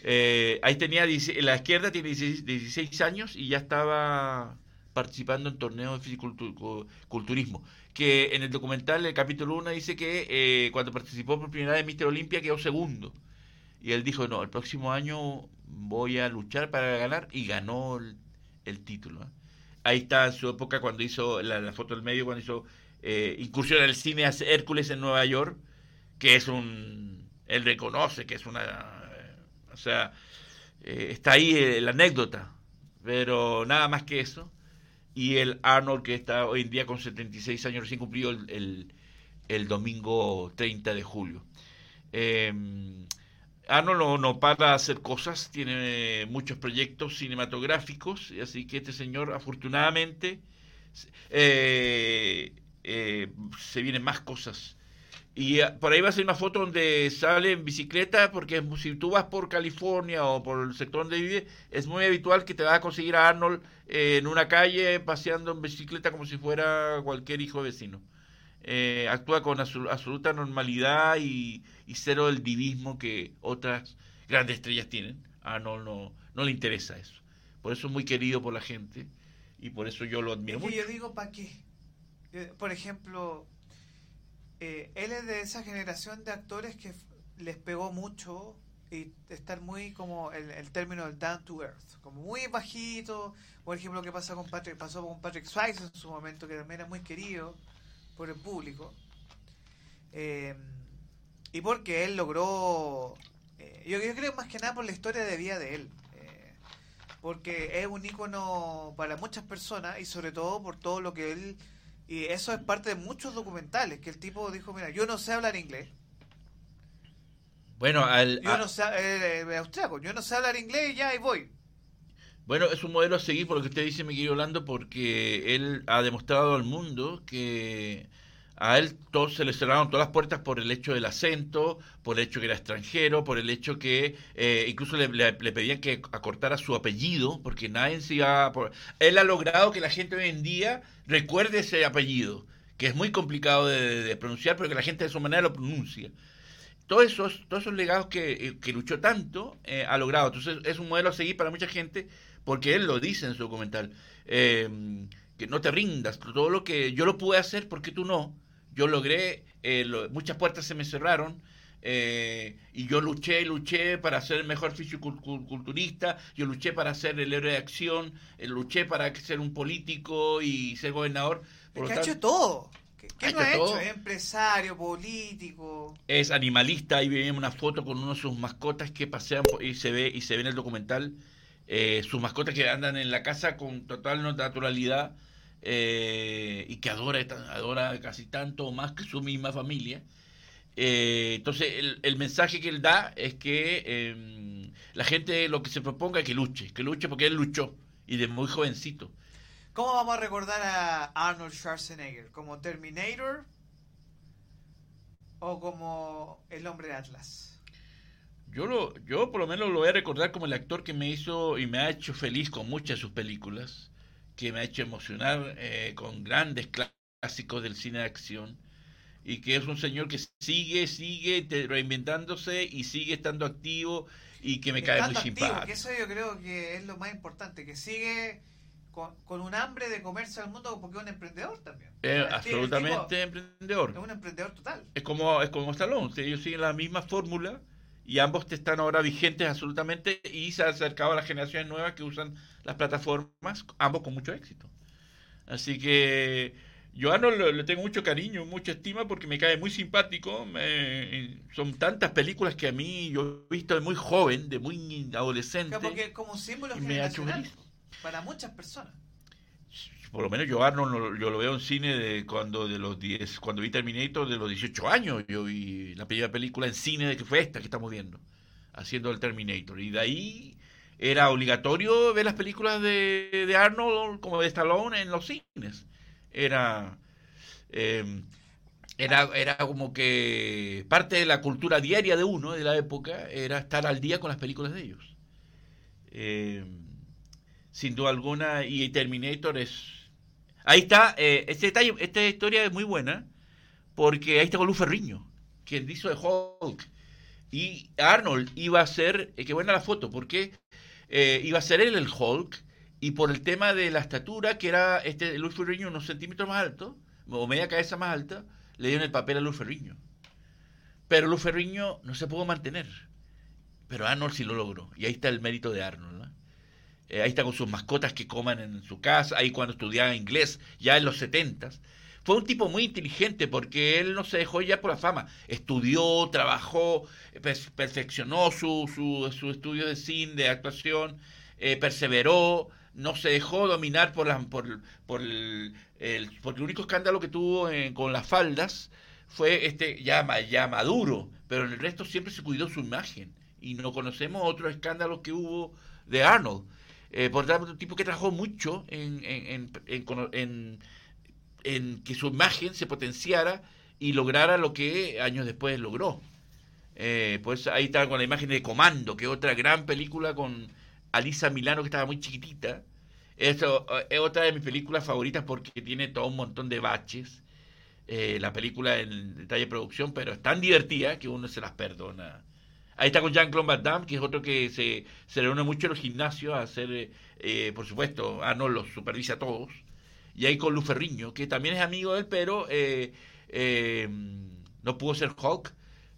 Ahí tenía, en la izquierda tiene 16, años y ya estaba participando en torneos de fisiculturismo que en el documental, el capítulo 1, dice que eh, cuando participó por primera vez en Mister Olimpia quedó segundo. Y él dijo, no, el próximo año voy a luchar para ganar y ganó el, título. Ahí está en su época cuando hizo la, foto del medio, cuando hizo eh, incursión el cine Hércules en Nueva York, que es un... Él reconoce que es una... o sea, eh, está ahí la anécdota, pero nada más que eso y el Arnold que está hoy en día con 76 años, recién cumplido el, el, domingo 30 de julio. Eh, Arnold no, no, para hacer cosas, tiene muchos proyectos cinematográficos, así que este señor afortunadamente eh, eh, se vienen más cosas y ah, por ahí va a ser una foto donde sale en bicicleta, porque si tú vas por California o por el sector donde vive, es muy habitual que te vas a conseguir a Arnold eh, en una calle paseando en bicicleta como si fuera cualquier hijo vecino. Eh, actúa con absoluta normalidad y, cero el divismo que otras grandes estrellas tienen. A Arnold no, no le interesa eso. Por eso es muy querido por la gente y por eso yo lo admiro Yo digo, ¿para qué? Eh, por ejemplo, eh, él es de esa generación de actores que les pegó mucho y estar muy como el, término del down to earth, como muy bajito, por ejemplo, lo que pasa con Patrick, pasó con Patrick Swayze en su momento, que también era muy querido por el público. Eh, y porque él logró, eh, yo, yo, creo más que nada por la historia de vida de él, porque es un ícono para muchas personas y sobre todo por todo lo que él y eso es parte de muchos documentales, que el tipo dijo, mira, yo no sé hablar inglés. Bueno, al... Yo no sé, eh, eh, austriaco, yo no sé hablar inglés y ya ahí voy. Bueno, es un modelo a seguir por lo que usted dice, mi querido Orlando, porque él ha demostrado al mundo que a él todos se le cerraron todas las puertas por el hecho del acento, por el hecho que era extranjero, por el hecho que eh, incluso le, pedían que acortara su apellido, porque nadie se iba por... Él ha logrado que la gente hoy en día recuerde ese apellido, que es muy complicado de, pronunciar, pero que la gente de su manera lo pronuncia. Todos esos, todos esos legados que, eh, luchó tanto eh, ha logrado. Entonces es un modelo a seguir para mucha gente, porque él lo dice en su documental. que no te rindas, todo lo que yo lo pude hacer, porque tú no? Yo logré, eh, muchas puertas se me cerraron, eh, y yo luché, luché para ser el mejor fisiculturista, yo luché para ser el héroe de acción, eh, luché para ser un político y ser gobernador. Por que ha hecho todo. ¿Qué, no ha hecho? Es empresario, político. Es animalista, ahí vemos una foto con uno de sus mascotas que pasean y se ve, y se ve en el documental. Eh, sus mascotas que andan en la casa con total naturalidad y que adora, adora casi tanto o más que su misma familia. Eh, entonces, el, mensaje que él da es que em, la gente lo que se proponga es que luche, que luche porque él luchó y de muy jovencito. ¿Cómo vamos a recordar a Arnold Schwarzenegger? ¿Como Terminator o como el hombre de Atlas? Yo, lo, yo por lo menos lo voy a recordar como el actor que me hizo y me ha hecho feliz con muchas de sus películas, que me ha hecho emocionar eh, con grandes clásicos del cine de acción y que es un señor que sigue, sigue reinventándose y sigue estando activo y que me cae muy simpático. Que eso yo creo que es lo más importante, que sigue con, un hambre de comerse al mundo porque es un emprendedor también. Es absolutamente emprendedor. Es un emprendedor total. Es como, es como Stallone, ellos siguen la misma fórmula y ambos te están ahora vigentes absolutamente y se han acercado a las generaciones nuevas que usan las plataformas, ambos con mucho éxito. Así que yo a le tengo mucho cariño, mucha estima porque me cae muy simpático. son tantas películas que a mí yo he visto de muy joven, de muy adolescente. porque como símbolo generacional para muchas personas. Por lo menos yo Arnold yo lo veo en cine de cuando de los 10, cuando vi Terminator de los 18 años, yo vi la primera película en cine de que fue esta que estamos viendo, haciendo el Terminator y de ahí era obligatorio ver las películas de, de Arnold como de Stallone en los cines era, em, era, era como que parte de la cultura diaria de uno, de la época, era estar al día con las películas de ellos. Em, sin duda alguna, y Terminator es... Ahí está, eh, este detalle, esta historia es muy buena, porque ahí está con Luz Ferriño, quien hizo de Hulk. Y Arnold iba a ser, eh, qué buena la foto, porque eh, iba a ser él el Hulk, y por el tema de la estatura, que era este Luis Ferriño unos centímetros más alto, o media cabeza más alta, le dieron el papel a Luis Ferriño. Pero Luis Ferriño no se pudo mantener. Pero Arnold sí lo logró. Y ahí está el mérito de Arnold. Eh, ahí está con sus mascotas que coman en su casa, ahí cuando estudiaba inglés, ya en los setentas. Fue un tipo muy inteligente porque él no se dejó ya por la fama. Estudió, trabajó, perfeccionó su, su, su estudio de cine, de actuación, eh, perseveró, no se dejó dominar por, la, por, por el, porque el único escándalo que tuvo con las faldas fue este ya, ya maduro, pero en el resto siempre se cuidó su imagen y no conocemos otros escándalos que hubo de Arnold. Eh, por tanto, un tipo que trabajó mucho en, que su imagen se potenciara y lograra lo que años después logró. Pues ahí está con la imagen de Comando, que es otra gran película con Alisa Milano, que estaba muy chiquitita. Esto eh, es otra de mis películas favoritas porque tiene todo un montón de baches. La película en detalle de producción, pero es tan divertida que uno se las perdona. Ahí está con Jean-Claude Van que es otro que se, se reúne mucho en los gimnasios a hacer, eh, por supuesto, ah, no, los supervisa a todos. Y ahí con Luz Ferriño, que también es amigo de él, pero no pudo ser Hulk.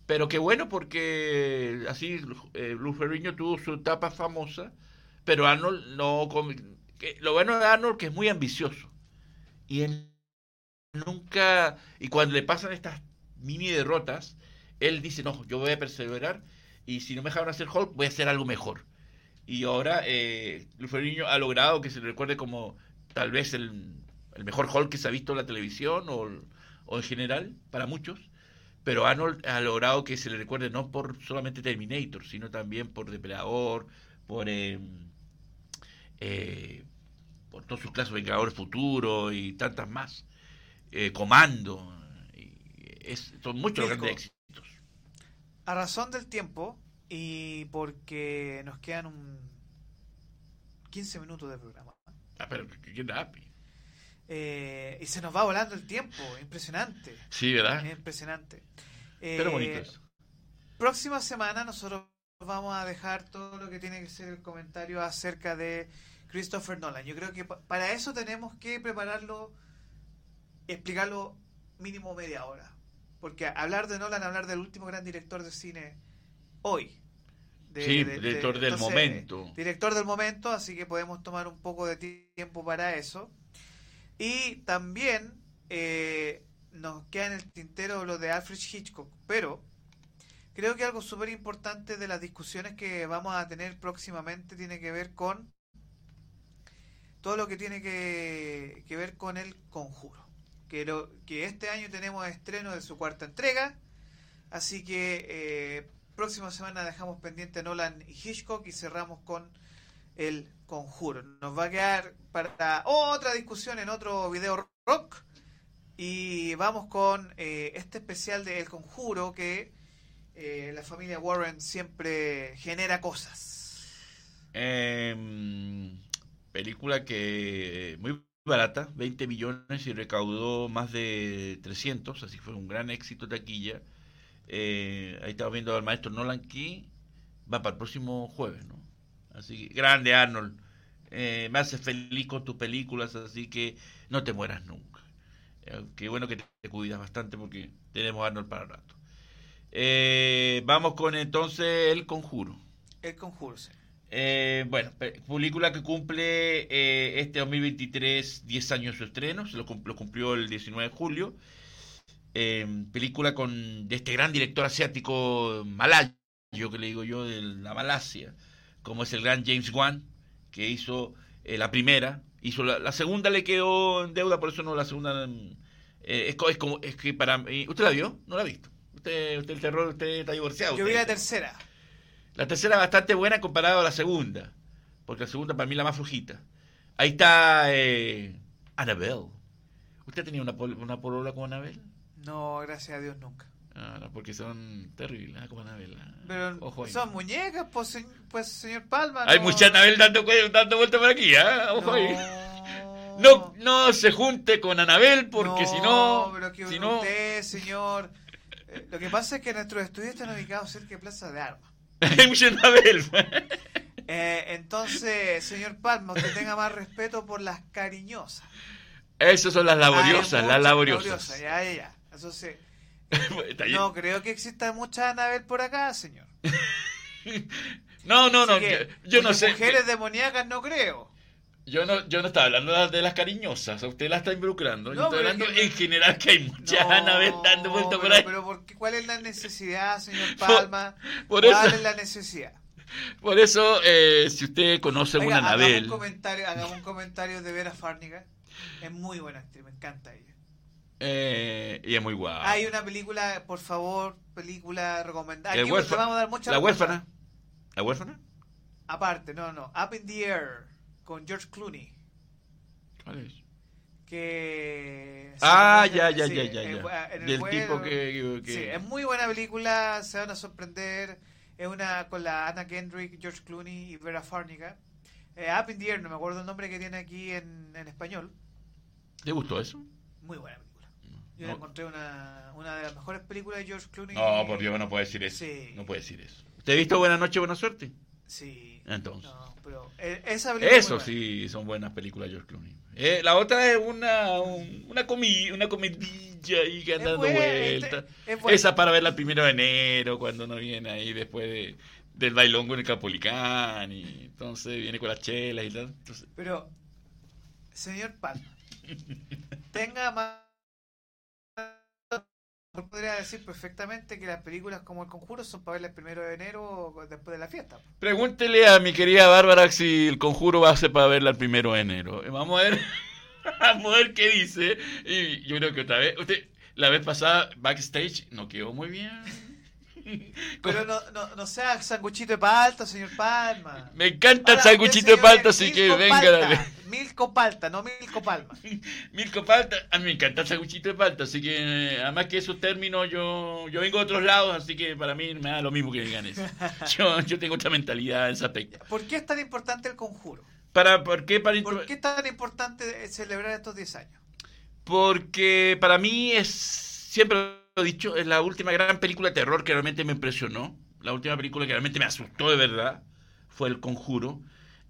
Pero qué bueno porque así Luz Ferriño tuvo su etapa famosa pero Arnold no... Lo bueno de Arnold que es muy ambicioso. Y él nunca... Y cuando le pasan estas mini derrotas, él dice, no, yo voy a perseverar y si no me dejaron hacer Hulk, voy a hacer algo mejor. Y ahora eh, Ferriño ha logrado que se le recuerde como tal vez el, el, mejor Hulk que se ha visto en la televisión o, o, en general, para muchos. Pero Arnold ha logrado que se le recuerde no por solamente Terminator, sino también por Depredador, por... Eh, eh, por todos sus clases Vengadores Futuro y tantas más, eh, Comando, es, son muchos grandes éxitos. A razón del tiempo y porque nos quedan un 15 minutos de programa. Ah, pero eh, y se nos va volando el tiempo, impresionante. Sí, ¿verdad? impresionante. pero bonito eso. Próxima semana nosotros vamos a dejar todo lo que tiene que ser el comentario acerca de Christopher Nolan. Yo creo que para eso tenemos que prepararlo, explicarlo mínimo media hora. Porque hablar de Nolan, hablar del último gran director de cine hoy. De, sí, director del momento. Director del momento, así que podemos tomar un poco de tiempo para eso. Y también eh, nos queda en el tintero lo de Alfred Hitchcock, pero creo que algo súper importante de las discusiones que vamos a tener próximamente tiene que ver con todo lo que tiene que, ver con el conjuro. Que, este año tenemos estreno de su cuarta entrega, así que eh, próxima semana dejamos pendiente Nolan y Hitchcock y cerramos con el conjuro. Nos va a quedar para otra discusión en otro video rock y vamos con eh, este especial de El Conjuro que eh, la familia Warren siempre genera cosas. Em, película que muy barata, 20 millones y recaudó más de 300, así fue un gran éxito taquilla. Eh, ahí estamos viendo al maestro Nolan Key, va para el próximo jueves, ¿no? Así que, grande Arnold, eh, me haces feliz con tus películas, así que no te mueras nunca. Eh, qué bueno que te, cuidas bastante porque tenemos Arnold para rato. vamos con entonces El Conjuro. El Conjuro, sí. Eh, bueno, película que cumple eh, este 2023 10 años de su estreno, se lo, cumplió el 19 de julio. Eh, película con de este gran director asiático malayo, que le digo yo, de la Malasia, como es el gran James Wan, que hizo la primera, hizo la, segunda le quedó en deuda, por eso no la segunda es, como es que para mí, ¿usted la vio? ¿No la ha visto? Usted, usted el terror, usted está divorciado. Yo vi la tercera. La tercera bastante buena comparada a la segunda, porque la segunda para mí la más flojita. Ahí está eh, Annabelle. ¿Usted tenía una, una polola con Annabelle? No, gracias a Dios nunca. Ah, no, porque son terribles, ¿eh? como Annabelle. ¿eh? Pero son muñecas, pues, pues, señor Palma. Hay mucha Annabelle dando, dando vuelta por aquí, ¿eh? Ojo no. ahí. No, no se junte con Anabel porque si no. Pero que si usted, señor. Eh, lo que pasa es que nuestros estudios están ubicados cerca de Plaza de Armas. eh, entonces, señor Palma, usted tenga más respeto por las cariñosas. Esas son las laboriosas, las laboriosas. Ya, ya, ya. Eso sí. no creo que exista mucha Anabel por acá, señor. no, no, no. Yo, no sé. Mujeres demoníacas no creo. Yo no, yo no estaba hablando de las cariñosas, usted la está involucrando. yo estoy hablando en general que hay muchas no, dando vuelta por ahí. Pero ¿por qué, ¿cuál es la necesidad, señor Palma? ¿Cuál es la necesidad? Por eso, eh, si usted conoce a una Anabel. Hagamos un, comentario, hagamos un comentario de Vera Farniga. Es muy buena actriz, me encanta ella. Eh, y es muy guapa. Hay una película, por favor, película recomendada. Aquí vamos a dar ¿La huérfana? ¿La huérfana? Aparte, no, no. Up in the Air con George Clooney. ¿Cuál es? Que. Ah, ya, ya, ya, ya, ya. Del tipo que, Sí, es muy buena película, se van a sorprender. Es una con la Anna Kendrick, George Clooney y Vera Farmiga. Eh, Up in the Air, no me acuerdo el nombre que tiene aquí en, en español. ¿Te gustó eso? Muy buena película. Yo la encontré una, una de las mejores películas de George Clooney. No, por Dios, no puede decir eso. No puede decir eso. ¿Te ha visto Buena Noche, Buena Suerte? Sí. Entonces. No, pero eh, esa Eso sí, son buenas películas George Clooney. Eh, la otra es una, una, comi una comidilla ahí que anda dando vueltas. Esa para verla el primero de enero, cuando uno viene ahí después de, del bailongo en el Capolicán. Y entonces viene con las chelas y tal. Pero, señor Palma, tenga más podría decir perfectamente que las películas como El Conjuro son para verlas el primero de enero después de la fiesta. Pregúntele a mi querida Bárbara si El Conjuro va a ser para verla el primero de enero. Vamos a ver, vamos a ver qué dice. Y yo creo que otra vez, usted, la vez pasada, backstage, no quedó muy bien. Pero no, no, no sea sanguchito de palta, señor Palma. Me encanta el sanguchito de palta, así que venga. Milco palta, no milco palma. milco palta, a mí me encanta el sanguchito de palta, así que además que esos términos yo, yo vengo de otros lados, así que para mí me da lo mismo que digan eso. Yo, yo tengo otra mentalidad en ese aspecto. ¿Por qué es tan importante el conjuro? Para, ¿por, qué, para ¿Por qué es tan importante celebrar estos 10 años? Porque para mí es siempre dicho, es la última gran película de terror que realmente me impresionó. La última película que realmente me asustó de verdad fue El Conjuro.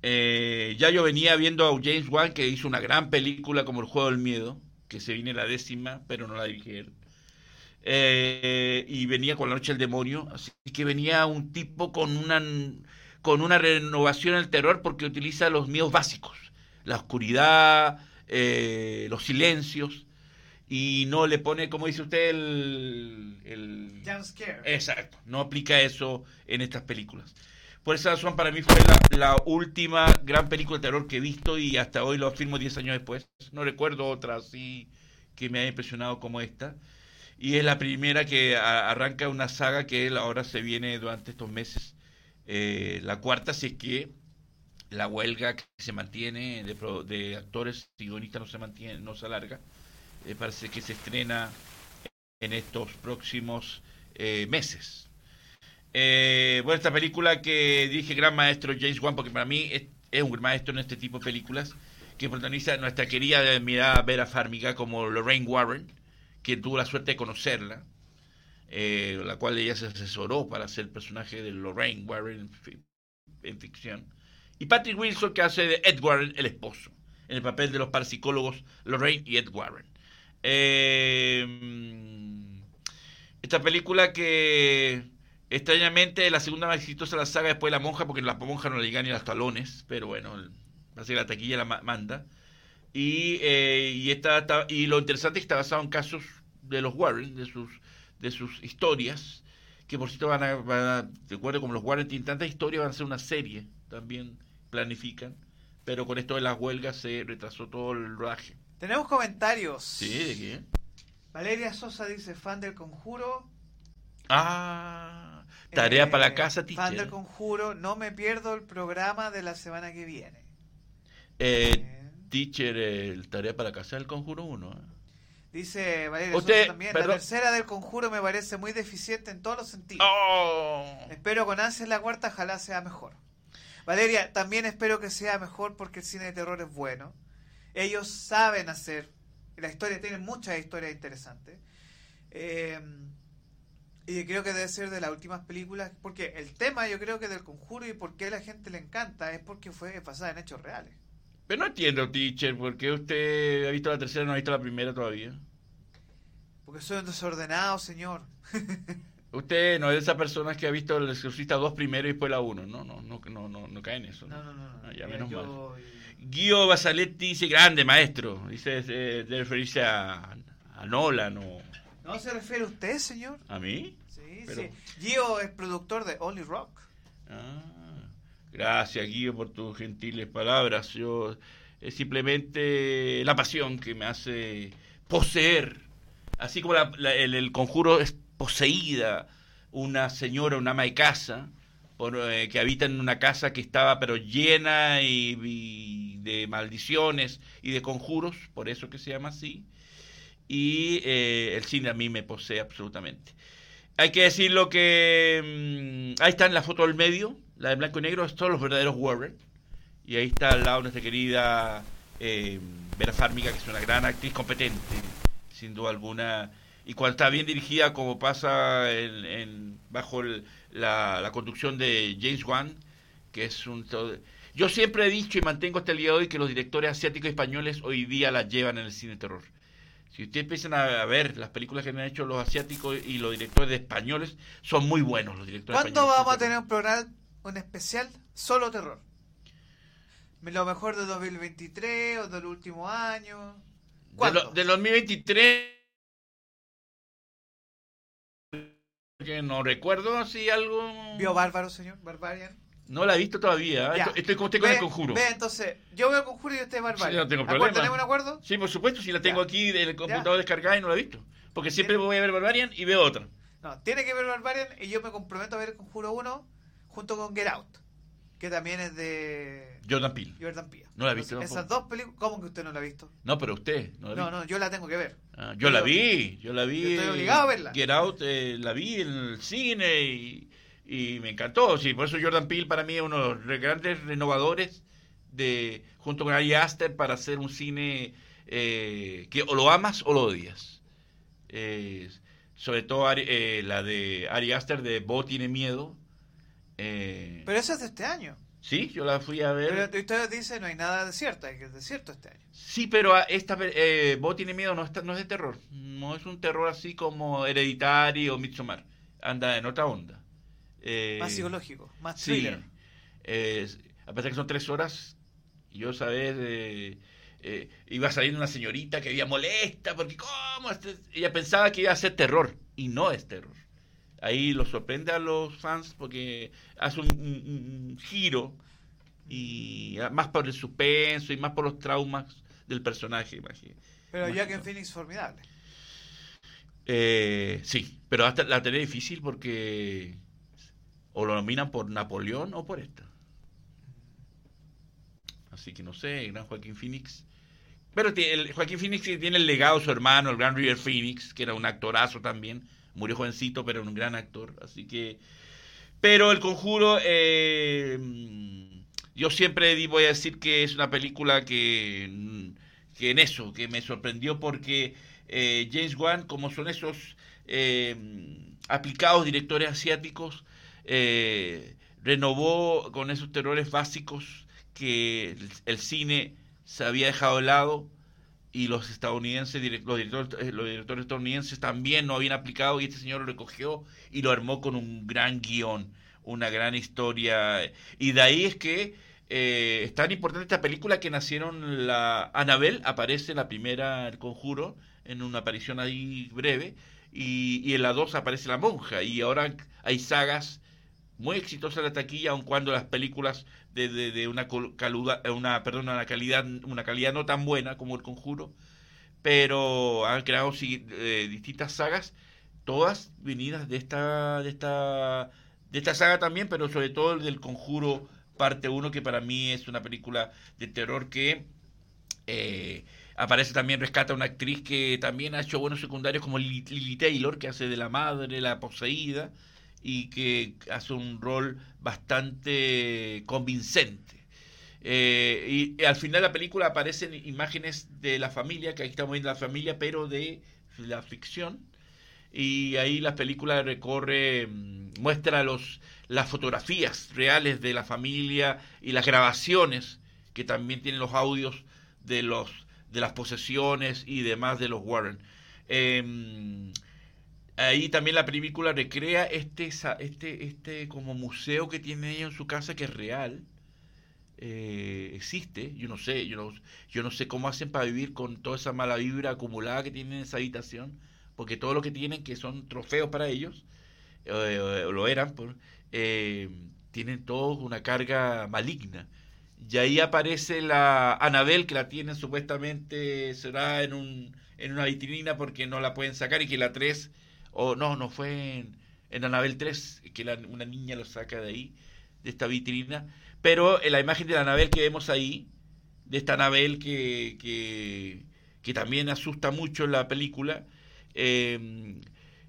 Eh, ya yo venía viendo a James Wan que hizo una gran película como El Juego del Miedo, que se viene la décima, pero no la dije eh, y venía con La Noche del Demonio, así que venía un tipo con una, con una renovación del terror porque utiliza los miedos básicos, la oscuridad, eh, los silencios, y no le pone, como dice usted, el... el... Jump scare. Exacto, no aplica eso en estas películas. Por esa razón, para mí fue la, la, última gran película de terror que he visto y hasta hoy lo afirmo 10 años después. No recuerdo otra así que me haya impresionado como esta. Y es la primera que a, arranca una saga que ahora se viene durante estos meses. Eh, la cuarta, si es que la huelga que se mantiene de, de actores y guionistas no se mantiene, no se alarga. Eh, parece que se estrena en estos próximos eh, meses. Eh, bueno, esta película que dirige gran maestro James Wan, porque para mí es, es, un maestro en este tipo de películas, que protagoniza nuestra querida mirada Vera Farmiga como Lorraine Warren, que tuvo la suerte de conocerla, eh, la cual ella se asesoró para hacer el personaje de Lorraine Warren en, en ficción, y Patrick Wilson, que hace de Ed Warren, el esposo, en el papel de los parapsicólogos Lorraine y Ed Warren. Eh, esta película que Extrañamente, la segunda más exitosa de la saga después de La Monja, porque La Monja no le llegan ni a los talones, pero bueno, así la taquilla la manda. Y, eh, y, y lo interesante es que está basado en casos de los Warren, de sus, de sus historias, que por cierto van a, van a de acuerdo como los Warren tienen tantas historias, van a ser una serie, también planifican, pero con esto de las huelgas se retrasó todo el rodaje. Tenemos comentarios. Sí, ¿de quién? Valeria Sosa dice, fan del conjuro. Ah, tarea eh, para la casa, teacher. Fan del conjuro, no me pierdo el programa de la semana que viene. Eh, teacher, el tarea para la casa del conjuro 1. ¿eh? Dice Valeria Usted, Sosa también, perdón. la tercera del conjuro me parece muy deficiente en todos los sentidos. Oh. Espero con ansias la cuarta, ojalá sea mejor. Valeria, también espero que sea mejor porque el cine de terror es bueno. Ellos saben hacer, la historia tiene muchas historias interesantes. Eh, y creo que debe ser de las últimas películas, porque el tema yo creo que del conjuro y por qué a la gente le encanta es porque fue basada en hechos reales. Pero no entiendo, teacher, ¿por qué usted ha visto la tercera y no ha visto la primera todavía? Porque soy un desordenado, señor. Usted no es de esas personas que ha visto El Exorcista 2 primero y después la 1. No, no, no, no, no, no cae en eso. No, no, no. no. Ah, ya, menos yo... mal. Guido Basaletti dice, grande maestro. Dice, de, de referirse a, a Nolan o... ¿No se refiere a usted, señor? ¿A mí? Sí, Pero... sí. Gio es productor de Only Rock. Ah, gracias, Guido, por tus gentiles palabras. Yo es simplemente la pasión que me hace poseer. Así como la, la, el, el, conjuro es poseída una señora, una ama de casa, eh, que habita en una casa que estaba pero llena y, de maldiciones y de conjuros, por eso que se llama así y eh, el cine a mí me posee absolutamente. Hay que decirlo que mmm, ahí está en la foto del medio, la de blanco y negro, son los verdaderos Warren. Y ahí está al lado nuestra querida eh, Vera Farmiga, que es una gran actriz competente, sin duda alguna. Y cuando está bien dirigida, como pasa en, en, bajo el, la, la, conducción de James Wan, que es un... Yo siempre he dicho y mantengo hasta el día de hoy que los directores asiáticos y españoles hoy día la llevan en el cine terror. Si ustedes empiezan a ver las películas que han hecho los asiáticos y los directores de españoles, son muy buenos los directores ¿Cuándo vamos a tener un programa, un especial solo terror? Lo mejor de 2023 o del último año. ¿Cuándo? De, lo, de 2023 que no recuerdo si algo. ¿Vio Bárbaro, señor? Barbarian. No la he visto todavía. Ya. Estoy, como usted con ve, el conjuro. Ve, entonces, yo veo el conjuro y usted Barbarian. Sí, no tengo problema. ¿Tenemos un acuerdo? Sí, por supuesto, si la tengo Ya. aquí del computador Ya. descargada y no la he visto. Porque siempre ¿Tiene? voy a ver Barbarian y veo otra. No, tiene que ver Barbarian y yo me comprometo a ver el conjuro 1 junto con Get Out, que también es de Jordan Peele. Jordan Peele. No la he visto Entonces, Esas dos películas, ¿cómo que usted no la ha visto? No, pero usted. No, la No, vi. no, yo la tengo que ver. Ah, yo la vi, yo la vi. Yo estoy obligado a verla. Get Out, eh, la vi en el cine y, y me encantó. Sí, por eso Jordan Peele para mí es uno de los grandes renovadores de junto con Ari Aster para hacer un cine eh, que o lo amas o lo odias. Eh, sobre todo Ari- eh, la de Ari Aster de Bo tiene miedo. Eh, Pero eso es de este año. Sí, yo la fui a ver. Pero usted dice no hay nada desierto, hay que desierto este año. Sí, pero esta eh, Vos tiene miedo no, está, no es de terror. No es un terror así como Hereditario o Midsommar. Anda en otra onda. Eh, más psicológico, más thriller. Sí, a pesar que son tres horas, yo sabes, eh, eh, iba saliendo una señorita que había molesta porque cómo este-? ella pensaba que iba a ser terror y no es terror ahí lo sorprende a los fans porque hace un, giro y más por el suspenso y más por los traumas del personaje. Imagínate. Pero en Phoenix formidable. Eh, sí, pero hasta la tenía difícil porque o lo nominan por Napoleón o por esta. Así que no sé, gran Joaquín Phoenix. Pero el, Joaquín Phoenix tiene el legado de su hermano, el gran River Phoenix, que era un actorazo también Murió jovencito, pero era un gran actor. Así que. Pero El Conjuro. Eh, yo siempre voy a decir que es una película que. que en eso, que me sorprendió porque eh, James Wan, como son esos eh, aplicados directores asiáticos, renovó con esos terrores básicos que el cine se había dejado de lado y los estadounidenses, los directores, eh, los directores estadounidenses también no habían aplicado y este señor lo recogió y lo armó con un gran guion, una gran historia. Y de ahí es que eh, es tan importante esta película que nacieron la Anabel, aparece la primera El Conjuro, en una aparición ahí breve, y, en la dos aparece la monja, y ahora hay sagas muy exitosas en la taquilla, aun cuando las películas de, una, caluda, una, perdón, una, calidad, una calidad no tan buena como El Conjuro, pero han creado eh, distintas sagas, todas venidas de esta, de, esta, de esta saga también, pero sobre todo el del Conjuro parte 1, que para mí es una película de terror que... Eh, aparece también, rescata a una actriz que también ha hecho buenos secundarios como Lily Taylor, que hace de la madre, la poseída, y que hace un rol bastante convincente. Eh, y, al final de la película aparecen imágenes de la familia, que aquí estamos viendo la familia, pero de la ficción. Y ahí la película recorre, mm, muestra los, las fotografías reales de la familia y las grabaciones, que también tienen los audios de, los, de las posesiones y demás de los Warren. Em, ahí también la película recrea este, este, este como museo que tiene ella en su casa que es real. Eh, existe, yo no sé, yo no, yo no sé cómo hacen para vivir con toda esa mala vibra acumulada que tienen en esa habitación, porque todo lo que tienen, que son trofeos para ellos, eh, lo eran, eh, tienen todos una carga maligna. Y ahí aparece la Anabel, que la tienen supuestamente, será en, un, en una vitrina porque no la pueden sacar y que la 3 o no, no fue en, en Anabel 3, que una niña lo saca de ahí, de esta vitrina. Pero en la imagen de la Anabel que vemos ahí, de esta Anabel que, que, también asusta mucho en la película, em,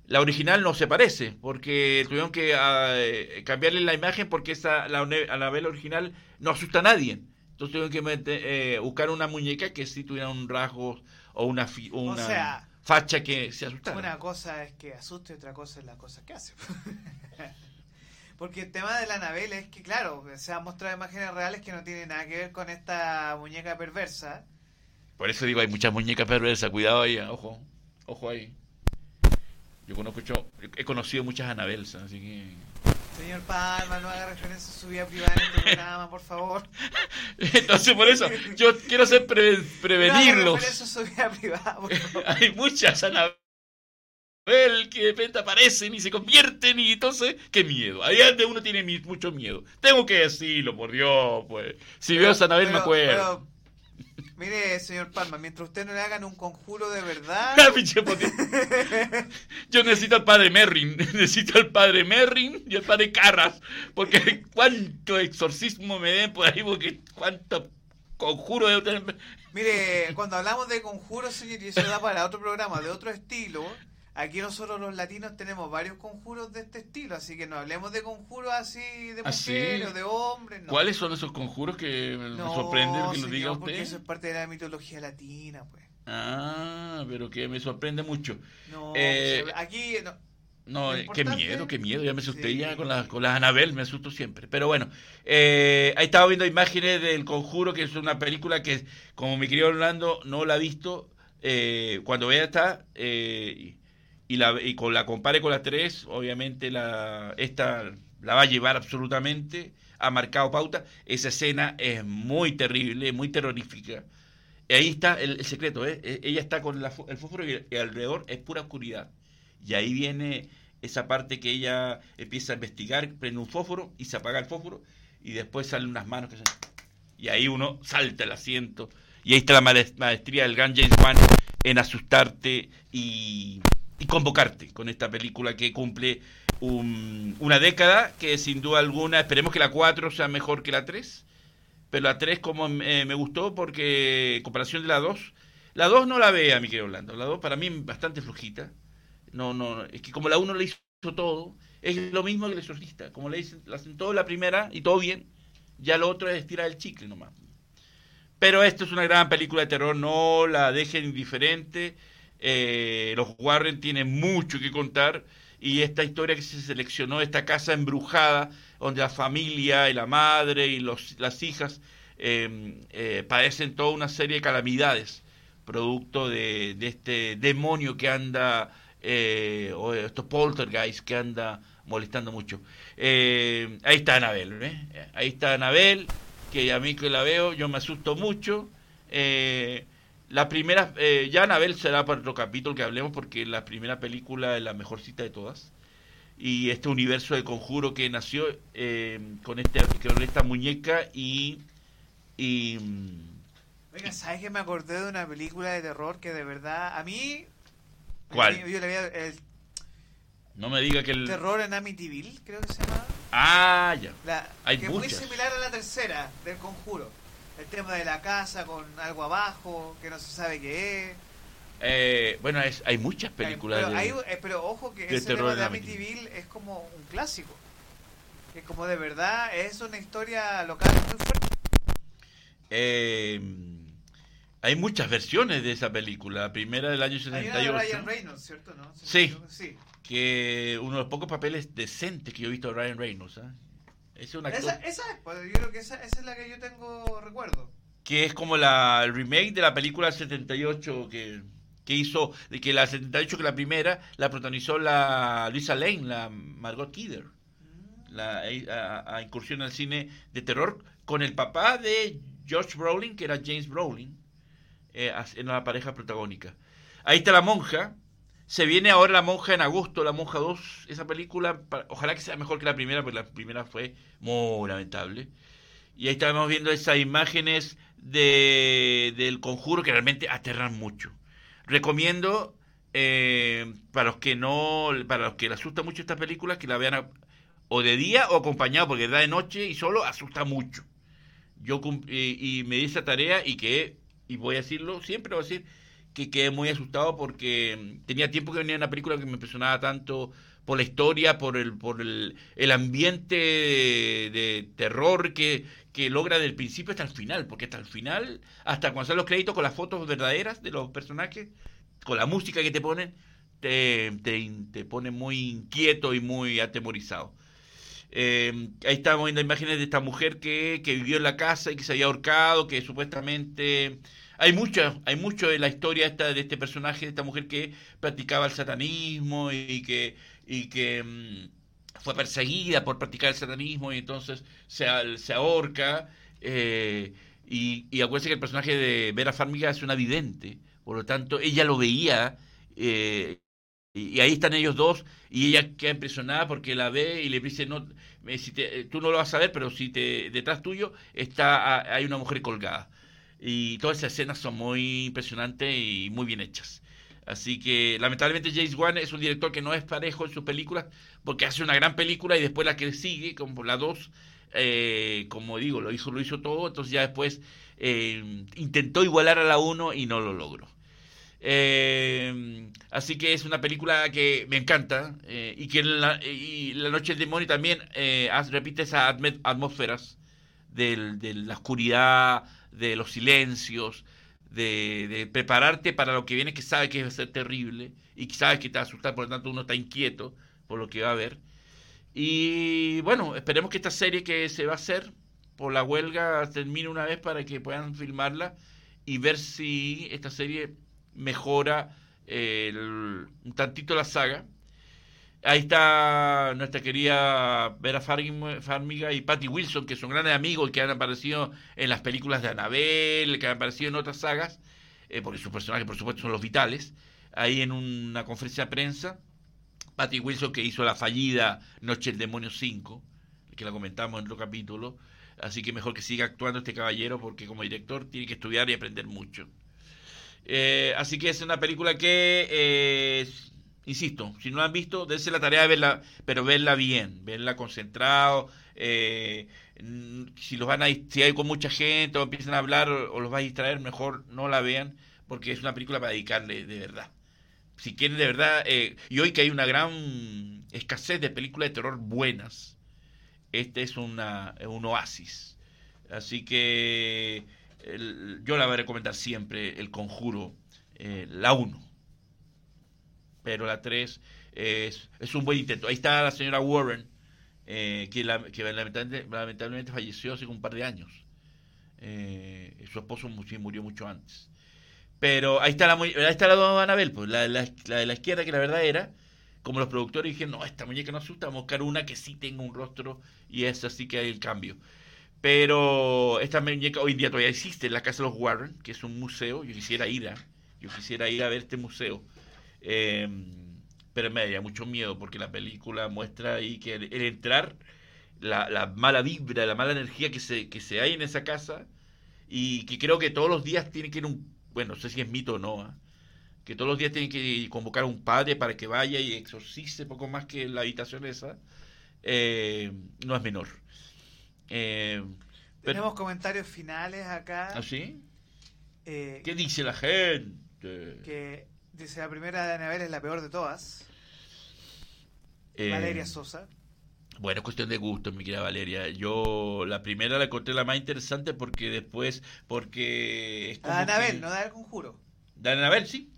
la original no se parece, porque tuvieron que ah, cambiarle la imagen porque esa, la Anabel original no asusta a nadie. Entonces tuvieron que eh, buscar una muñeca que sí tuviera un rasgo o una... una facha que se asustara. Una cosa es que asuste, otra cosa es la cosa que hace. Porque el tema de la Anabel es que, claro, se han mostrado imágenes reales que no tienen nada que ver con esta muñeca perversa. Por eso digo, hay muchas muñecas perversas, cuidado ahí, ojo, ojo ahí. Yo conozco, yo he conocido muchas Anabels, así que... Señor Palma, no haga referencia a su vida privada en este programa, por favor. Entonces, por eso, yo quiero ser prevenirlos. No haga su vida privada, por favor. Hay muchas Anabel que de repente aparecen y se convierten y entonces, qué miedo. Ahí es donde uno tiene mucho miedo. Tengo que decirlo, por Dios, pues. Si veo a Anabel me acuerdo. Mire, señor Palma, mientras usted no le hagan un conjuro de verdad. Yo necesito al padre Merrin, necesito al padre Merrin y al padre Carras, porque cuánto exorcismo me den por ahí, porque cuánto conjuro de tener. Mire, cuando hablamos de conjuros, señor, y eso da para otro programa de otro estilo, Aquí nosotros los latinos tenemos varios conjuros de este estilo, así que no hablemos de conjuros así de ¿Ah, mujeres o de hombres. ¿Cuáles son esos conjuros que me sorprenden que lo diga usted? porque eso es parte de la mitología latina, pues. Ah, pero que me sorprende mucho. No, eh, aquí... No. No, eh, qué miedo, qué miedo. Ya me asusté Sí. ya con las con las Anabel, me asusto siempre. Pero bueno, eh, ahí estaba viendo imágenes del Conjuro, que es una película que, como mi querido Orlando no la ha visto, eh, cuando vea esta eh, y, la, y con la compare con la 3, obviamente esta la va a llevar absolutamente, ha marcado pauta. Esa escena es muy terrible, muy terrorífica. Ahí está el, secreto, ¿eh? E- Ella está con la el fósforo y, alrededor es pura oscuridad. Y ahí viene esa parte que ella empieza a investigar, prende un fósforo y se apaga el fósforo y después salen unas manos que se... Y ahí uno salta el asiento. Y ahí está la maes- maestría del gran James Wan en asustarte y, y convocarte con esta película que cumple un- una década que sin duda alguna, esperemos que la 4 sea mejor que la 3. Pero la 3 como eh, me gustó porque en comparación de la 2, la 2 no la vea, mi querido Orlando. La 2 para mí bastante flojita. No, no, es que como la 1 le hizo todo, es lo mismo que el exorcista. Como le dicen, la hacen todo la primera y todo bien, ya lo otro es estirar el chicle nomás. Pero esto es una gran película de terror, no la dejen indiferente. Eh, los Warren tienen mucho que contar y esta historia que se seleccionó, esta casa embrujada, donde la familia y la madre y los, las hijas eh, eh, padecen toda una serie de calamidades, producto de, este demonio que anda, o estos poltergeist que anda molestando mucho. Ahí está Anabel. Ahí está Anabel, que a mí que la veo, yo me asusto mucho. La primera, eh, ya Anabel será para otro capítulo que hablemos, porque la primera película es la mejor cita de todas. Y este universo de conjuro que nació eh, con, este, con esta muñeca y. y mm, Oiga, ¿sabes que me acordé de una película de terror que de verdad a mí... ¿Cuál? Yo le había... El no me diga que el. terror en Amityville, creo que se llama. Ah, ya. La, Hay que es muy similar a la tercera del conjuro. El tema de la casa con algo abajo, que no se sabe qué es. Eh, bueno, es, hay muchas películas. Pero, de- hay- eh, pero ojo que de ese terror tema de Amityville es como un clásico. Que como de verdad es una historia local muy fuerte. Eh, hay muchas versiones de esa película. La primera del año Hay una de 78. Ryan Reynolds, ¿cierto? Sí. que uno de los pocos papeles decentes que yo he visto de Ryan Reynolds. ¿ah? Es Esa, esa es, pues, yo creo que esa, esa es la que yo tengo recuerdo. que es como la el remake de la película 78 que, que hizo, de que la 78 que la primera la protagonizó la Lisa Lane, la Margot Kidder. La a, a incursión al cine de terror con el papá de George Brolin, que era James Brolin, eh, en la pareja protagónica. Ahí está la monja. Se viene ahora la monja en agosto, la monja 2. Esa película, ojalá que sea mejor que la primera, porque la primera fue muy lamentable. Y ahí estamos viendo esas imágenes de, del conjuro que realmente aterran mucho. Recomiendo eh, para los que no, para los que les asusta mucho esta película, que la vean o de día o acompañado, porque da de noche y solo asusta mucho. Yo y, y me di esa tarea y que, y voy a decirlo, siempre voy a decir que quedé muy asustado porque mm, tenía tiempo que venía una película que me impresionaba tanto por la historia, por el, por el, el ambiente de, terror que, que logra del principio hasta el final, porque hasta el final, hasta cuando salen los créditos con las fotos verdaderas de los personajes, con la música que te ponen, te, te, pone muy inquieto y muy atemorizado. Eh, ahí estamos viendo imágenes de esta mujer que, que vivió en la casa y que se había ahorcado, que supuestamente hay mucho, hay mucho de la historia esta, de este personaje, de esta mujer que practicaba el satanismo y que, y que mm, fue perseguida por practicar el satanismo y entonces se, se ahorca. eh, y, y acuérdense que el personaje de Vera Farmiga es una vidente, por lo tanto ella lo veía. eh, y, ahí están ellos dos y ella queda impresionada porque la ve y le dice no me- si te- eh, tú no lo vas a ver pero si te detrás tuyo está hay una mujer colgada y todas esas escenas son muy impresionantes y muy bien hechas. Así que lamentablemente James Wan es un director que no es parejo en sus películas porque hace una gran película y después la que sigue como la 2 eh, como digo lo hizo lo hizo todo entonces ya después eh, intentó igualar a la 1 y no lo logró. Eh, así que es una película que me encanta eh, y que en la, y La Noche del Demonio también eh, repite esas atmósferas del- de la oscuridad, de los silencios, de, de prepararte para lo que viene que sabe que va a ser terrible y que que te va a asustar, por lo tanto uno está inquieto por lo que va a haber. Y bueno, esperemos que esta serie que se va a hacer por la huelga termine una vez para que puedan filmarla y ver si esta serie mejora un tantito la saga. Ahí está nuestra querida Vera Farmiga y Patty Wilson, que son grandes amigos que han aparecido en las películas de Annabelle, que han aparecido en otras sagas, eh, porque sus personajes, por supuesto, son los vitales. Ahí en una conferencia de prensa, Patty Wilson, que hizo la fallida Noche del Demonio 5, que la comentamos en otro capítulo. Así que mejor que siga actuando este caballero, porque como director tiene que estudiar y aprender mucho. Eh, así que es una película que, eh, insisto, si no la han visto, dense la tarea de verla, pero verla bien, verla concentrado. Eh, si los van a si hay con mucha gente o empiezan a hablar o, los va a distraer, mejor no la vean, porque es una película para dedicarle de verdad. Si quieren de verdad, y hoy que hay una gran escasez de películas de terror buenas, este es una, un oasis. Así que yo la voy a recomendar siempre, El Conjuro, eh, la 1. Pero la 3 es, un buen intento. Ahí está la señora Warren, eh, que, lamentablemente, falleció hace un par de años. Eh, su esposo murió mucho antes. Pero ahí está la, ahí está la Anabel, pues, la, la, de la izquierda, que la verdad era, como los productores dijeron, no, esta muñeca no asusta, vamos a buscar una que sí tenga un rostro y es así que hay el cambio. Pero esta muñeca hoy en día todavía existe en la Casa de los Warren, que es un museo. Yo quisiera ir a, yo quisiera ir a ver este museo. Em, pero me daría mucho miedo porque la película muestra ahí que el, entrar, la, mala vibra, la mala energía que se, que se hay en esa casa y que creo que todos los días tiene que ir un, bueno, no sé si es mito o no, ¿ah? que todos los días tienen que convocar a un padre para que vaya y exorcice poco más que la habitación esa, eh, no es menor. Eh, Tenemos comentarios finales acá. ¿Ah, sí? Eh, ¿Qué dice la gente? Que dice la primera de Anabel es la peor de todas. Eh, Valeria Sosa. Bueno, es cuestión de gusto, mi querida Valeria. Yo la primera la encontré la más interesante porque después, porque... Es como Anabel, no da el conjuro. Da Anabel, sí.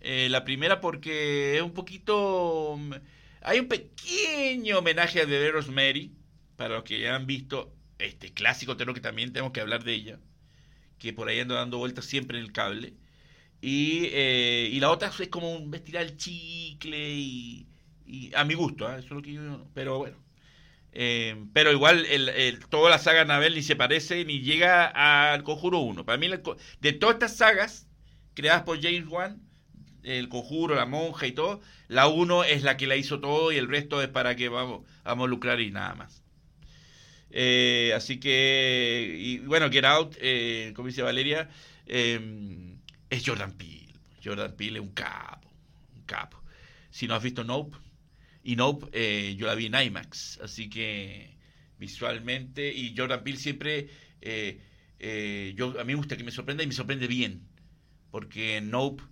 la primera porque es un poquito... Hay un pequeño homenaje a The Rosemary, para los que ya han visto este clásico terror que también tenemos que hablar de ella, que por ahí anda dando vueltas siempre en el cable. Y, eh, y la otra es como un vestir al chicle y, a mi gusto, ¿eh? eso es lo que yo, pero bueno. Eh, pero igual el, toda la saga Anabel ni se parece ni llega al Conjuro 1. Para mí, de todas estas sagas creadas por James Wan, el Conjuro, la monja y todo, la 1 es la que la hizo todo y el resto es para que vamos, vamos a lucrar y nada más. Eh, así que, y bueno, Get Out, eh, como dice Valeria, es Jordan Peele. Jordan Peele es un capo, un capo. Si no has visto Nope, y Nope eh, yo la vi en IMAX, así que visualmente, y Jordan Peele siempre, yo, a mí me gusta que me sorprenda y me sorprende bien, porque Nope,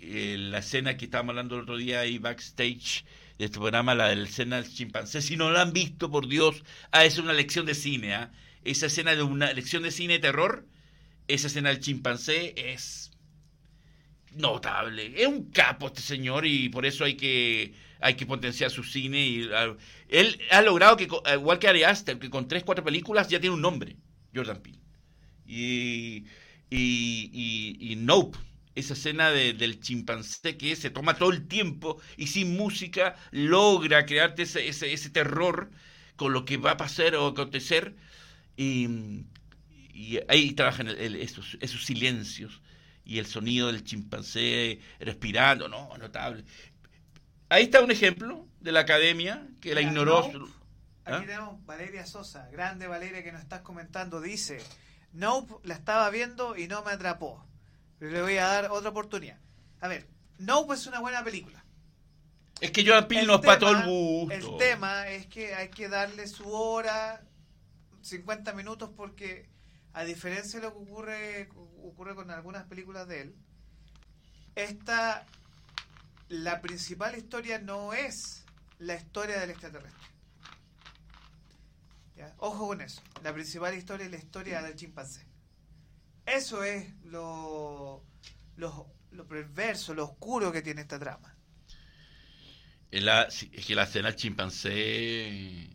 la escena que estábamos hablando el otro día ahí backstage, de este programa, la del escena del chimpancé. Si no la han visto, por Dios, ah, es una lección de cine. ¿ah? Esa escena de una lección de cine de terror, esa escena del chimpancé es notable. Es un capo este señor y por eso hay que, hay que potenciar su cine. Y, ah, él ha logrado que, igual que Ari Aster, que con tres, cuatro películas ya tiene un nombre, Jordan Peele. Y, y, Nope esa escena del chimpancé que se toma todo el tiempo y sin música logra crearte ese, ese, terror con lo que va a pasar o acontecer. Y, ahí trabajan esos silencios y el sonido del chimpancé respirando, no, notable. Ahí está un ejemplo de la academia que la ignoró. ¿Ah? Aquí tenemos Valeria Sosa, grande Valeria que nos estás comentando, dice, Nope la estaba viendo y no me atrapó. Pero le voy a dar otra oportunidad. A ver, No es una buena película. Es que Jordan Peele nos para todo el gusto. El tema es que hay que darle su hora, 50 minutos, porque a diferencia de lo que ocurre, ocurre con algunas películas de él, esta, la principal historia no es la historia del extraterrestre. Ojo con eso. La principal historia es la historia del chimpancé. Eso es lo, lo, perverso, lo oscuro que tiene esta trama. Es, la, es que la escena del chimpancé,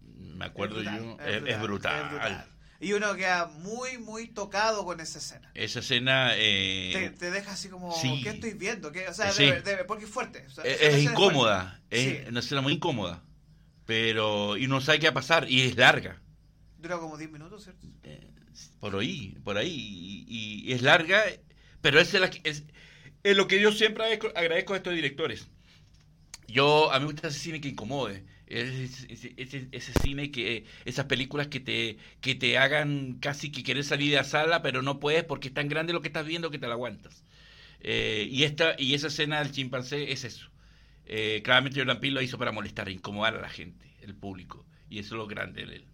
me acuerdo yo, es, brutal, Y uno queda muy, muy tocado con esa escena. Esa escena... Eh, te, deja así como, ¿qué estoy viendo? ¿Qué? O sea, porque es fuerte. es, incómoda, es una escena muy incómoda. Pero, y no sabe qué va a pasar, y es larga. Dura como 10 minutos, ¿cierto? Eh, por ahí, por ahí. Y, es larga, pero es, es, es, lo que yo siempre agradezco, a estos directores. Yo, a mí me gusta ese cine que incomode. Ese, ese, cine que esas películas que te que te hagan casi que quieres salir de la sala pero no puedes porque es tan grande lo que estás viendo que te la aguantas eh, y esta y esa escena del chimpancé es eso eh, claramente Jordan Peele lo hizo para molestar, incomodar a la gente, el público. Y eso es lo grande de él.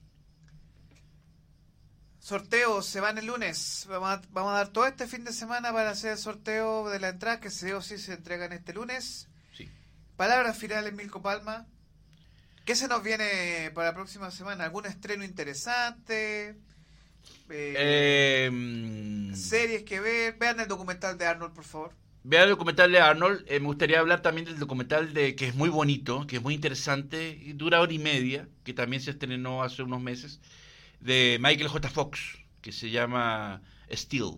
Sorteos se van el lunes. Vamos a, vamos a, dar todo este fin de semana para hacer el sorteo de la entrada que se o sí se entregan este lunes. Sí. Palabras finales, Milko Palma. ¿Qué se nos viene para la próxima semana? ¿Algún estreno interesante? Eh, em, series que ver. Vean el documental de Arnold, por favor. Vea el documental de Arnold. Eh, me gustaría hablar también del documental de que es muy bonito, que es muy interesante, y dura hora y media, que también se estrenó hace unos meses, de Michael J. Fox, que se llama Steel,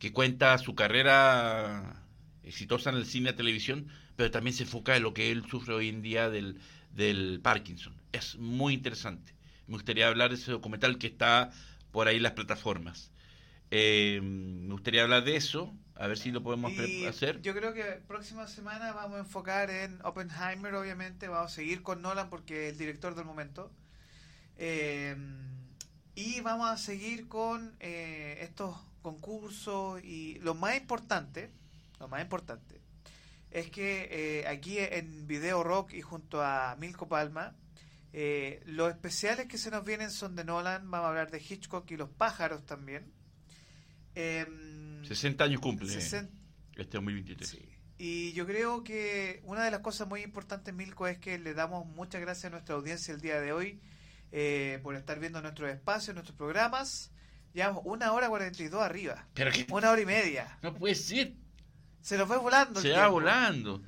que cuenta su carrera exitosa en el cine y televisión, pero también se enfoca en lo que él sufre hoy en día del, del Parkinson. Es muy interesante. Me gustaría hablar de ese documental que está por ahí en las plataformas. Eh, me gustaría hablar de eso, a ver si lo podemos hacer. Yo creo que próxima semana vamos a enfocar en Oppenheimer, obviamente. Vamos a seguir con Nolan porque es el director del momento. Eh, y vamos a seguir con eh, estos concursos. Y lo más importante, lo más importante, es que eh, aquí en Video Rock y junto a Milko Palma, los especiales que se nos vienen son de Nolan. Vamos a hablar de Hitchcock y los pájaros también. 60 años cumple este 2023. Y yo creo que una de las cosas muy importantes, Milko, es que le damos muchas gracias a nuestra audiencia el día de hoy eh, por estar viendo nuestros espacios, nuestros programas. Llevamos una hora cuarenta y dos arriba. ¿Pero Una hora y media. No puede ser. Se nos fue volando. Se va volando.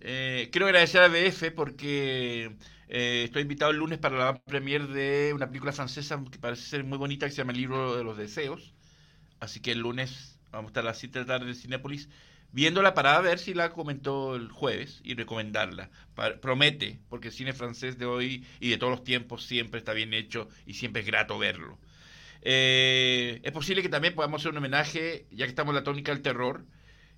Eh, quiero agradecer a BF porque eh, estoy invitado el lunes para la premier de una película francesa que parece ser muy bonita que se llama El libro de los deseos. Así que el lunes vamos a estar a las 7 de la tarde en Cinépolis viéndola para ver si la comentó el jueves y recomendarla. promete, porque el cine francés de hoy y de todos los tiempos siempre está bien hecho y siempre es grato verlo. Eh, es posible que también podamos hacer un homenaje, ya que estamos en la tónica del terror,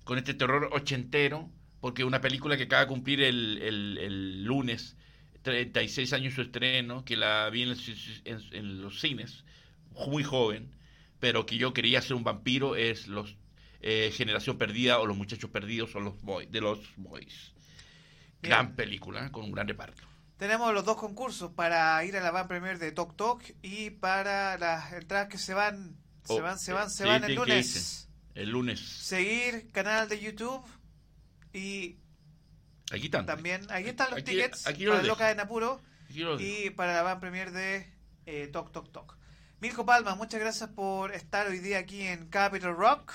con este terror ochentero, porque una película que acaba de cumplir el, el, lunes 36 años su estreno, que la vi en los cines, muy joven, pero que yo quería ser un vampiro es los eh, Generación Perdida o Los Muchachos Perdidos o los boys, de los Boys. Gran película, con un gran reparto. Tenemos los dos concursos para ir a la van premier de Tok Tok y para las entradas que se van, se oh, van, se van, se van el lunes. El lunes. Seguir canal de YouTube y Aquí están. También, ahí están los tickets para Loca de Napuro y para la van premier de eh, Tok Tok Tok. Mirko Palma, muchas gracias por estar hoy día aquí en Capital Rock.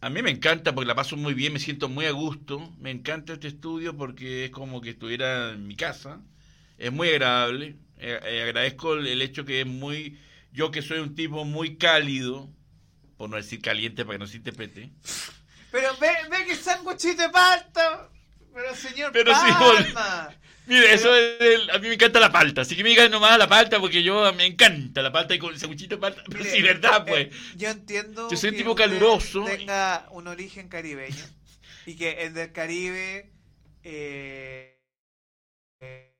A mí me encanta porque la paso muy bien, me siento muy a gusto. Me encanta este estudio porque es como que estuviera en mi casa. Es muy agradable. Eh, eh, agradezco el, hecho que es muy. Yo que soy un tipo muy cálido, por no decir caliente para que no se interprete. Pero ve, ve que sándwichito de palta. Pero señor Pero Palma. Mire, eso es, a mí me encanta la palta, así que me digan nomás la palta porque yo me encanta la palta y con el sanguchito de palta. Pero sí, verdad, pues. yo entiendo. Yo soy un tipo caluroso. Tenga un origen caribeño y que el del Caribe. Eh, eh,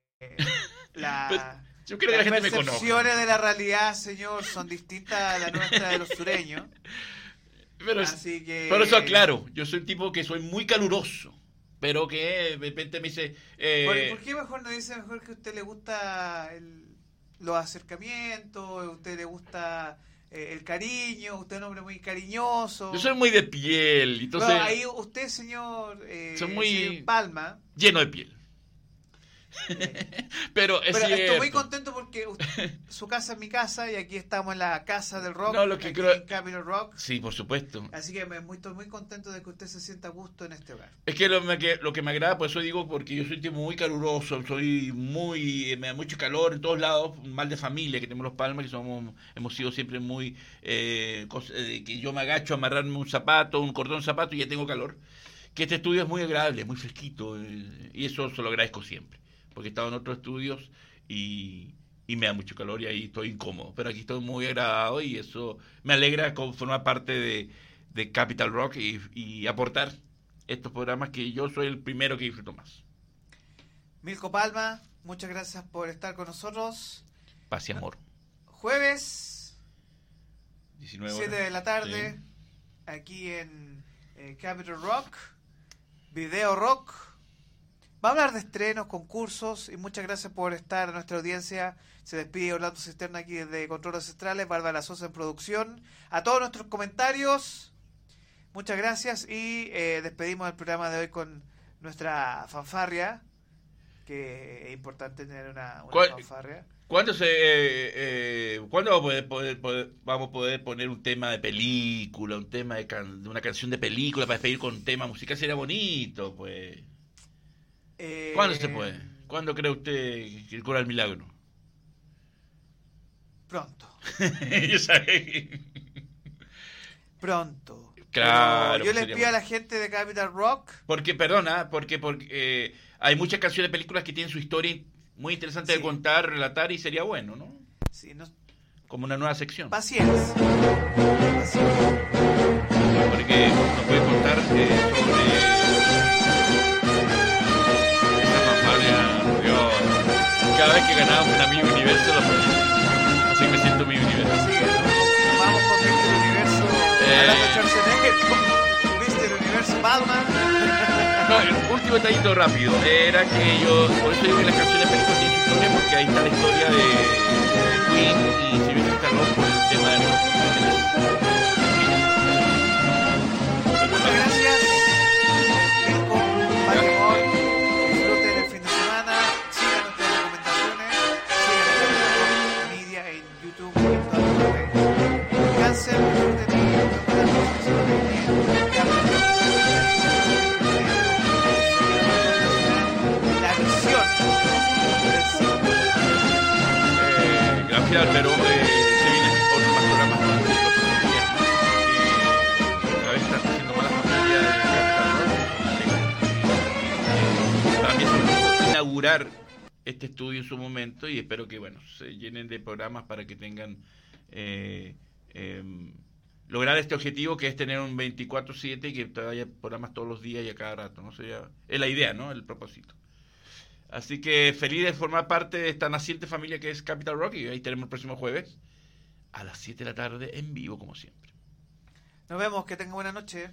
la, yo creo que la gente me conoce. Las percepciones de la realidad, señor, son distintas a la nuestra de los sureños. Pero, Así que... pero eso aclaro, yo soy un tipo que soy muy caluroso pero que de repente me dice... Eh, ¿Por, qué mejor no dice mejor que a usted le gusta el, los acercamientos, a usted le gusta eh, el cariño, usted es un hombre muy cariñoso? Yo soy muy de piel, entonces... ahí usted, señor, eh, soy muy Palma... Lleno de piel. Pero es Pero estoy muy contento porque usted- su casa es mi casa y aquí estamos en la casa del rock, No, lo que aquí creo- en Capitol Rock. Sí, por supuesto. Así que me, muy, estoy muy contento de que usted se sienta a gusto en este hogar. Es que lo, me- que lo que me agrada, por eso digo, porque yo soy muy caluroso, soy muy, me da mucho calor en todos lados, mal de familia que tenemos los palmas, que somos, hemos sido siempre muy, eh, eh, que yo me agacho a amarrarme un zapato, un cordón zapato y ya tengo calor. Que este estudio es muy agradable, muy fresquito, eh, y eso se lo agradezco siempre, porque he estado en otros estudios y, y me da mucho calor y ahí estoy incómodo, pero aquí estoy muy agradado y eso me alegra formar parte de, de Capital Rock y, y aportar estos programas que yo soy el primero que disfruto más. Milko Palma, muchas gracias por estar con nosotros. Paz y amor. Jueves, 19 7 horas. de la tarde, Sí. aquí en eh, Capitol Rock, Video Rock. Va a hablar de estrenos, concursos y muchas gracias por estar en nuestra audiencia. Se despide Orlando Cisterna aquí desde Controles Centrales, Bárbara Sosa en producción. A todos nuestros comentarios, muchas gracias y eh, despedimos el programa de hoy con nuestra fanfarria, que es importante tener una, una ¿Cuál- fanfarria. ¿Cuándo, se, eh, eh, ¿cuándo vamos, a poder, poder- poder- vamos a poder poner un tema de película, un tema de, can- una canción de película para despedir con tema musical? Sería bonito, pues. Eh, ¿Cuándo se puede? ¿Cuándo cree usted que cura el milagro? Pronto. Pronto. Claro, Pero yo les sería pido a la gente de Capital Rock. Porque, perdona, porque, porque eh, hay muchas canciones de películas que tienen su historia muy interesante Sí. de contar, relatar y sería bueno, ¿no? Sí, no- Como una nueva sección. paciencia. Paciencia. Porque nos puede contar eh, sobre cada vez que ganábamos una Mi Universo lo ponía. Así me siento Mi Universo. Que vamos con Mr. Universo. Eh. Schwarzenegger con Mr. Universo Batman. No, el último detallito rápido era que yo, por eso digo que las canciones películas tienen historia, porque ahí está la historia de, Queen y Sylvester Stallone por el tema de los la. Eh, gracias, pero eh, se más programas lujo inaugurar este estudio en su momento y espero que bueno se llenen de programas para que tengan eh, em, lograr este objetivo que es tener un 24/7 y que haya programas todos los días y a cada rato, ¿no? Sería, es la idea, ¿no? El propósito. Así que feliz de formar parte de esta naciente familia que es Capital Rock y ahí tenemos el próximo jueves a las 7 de la tarde en vivo como siempre. Nos vemos, que tengan buena noche.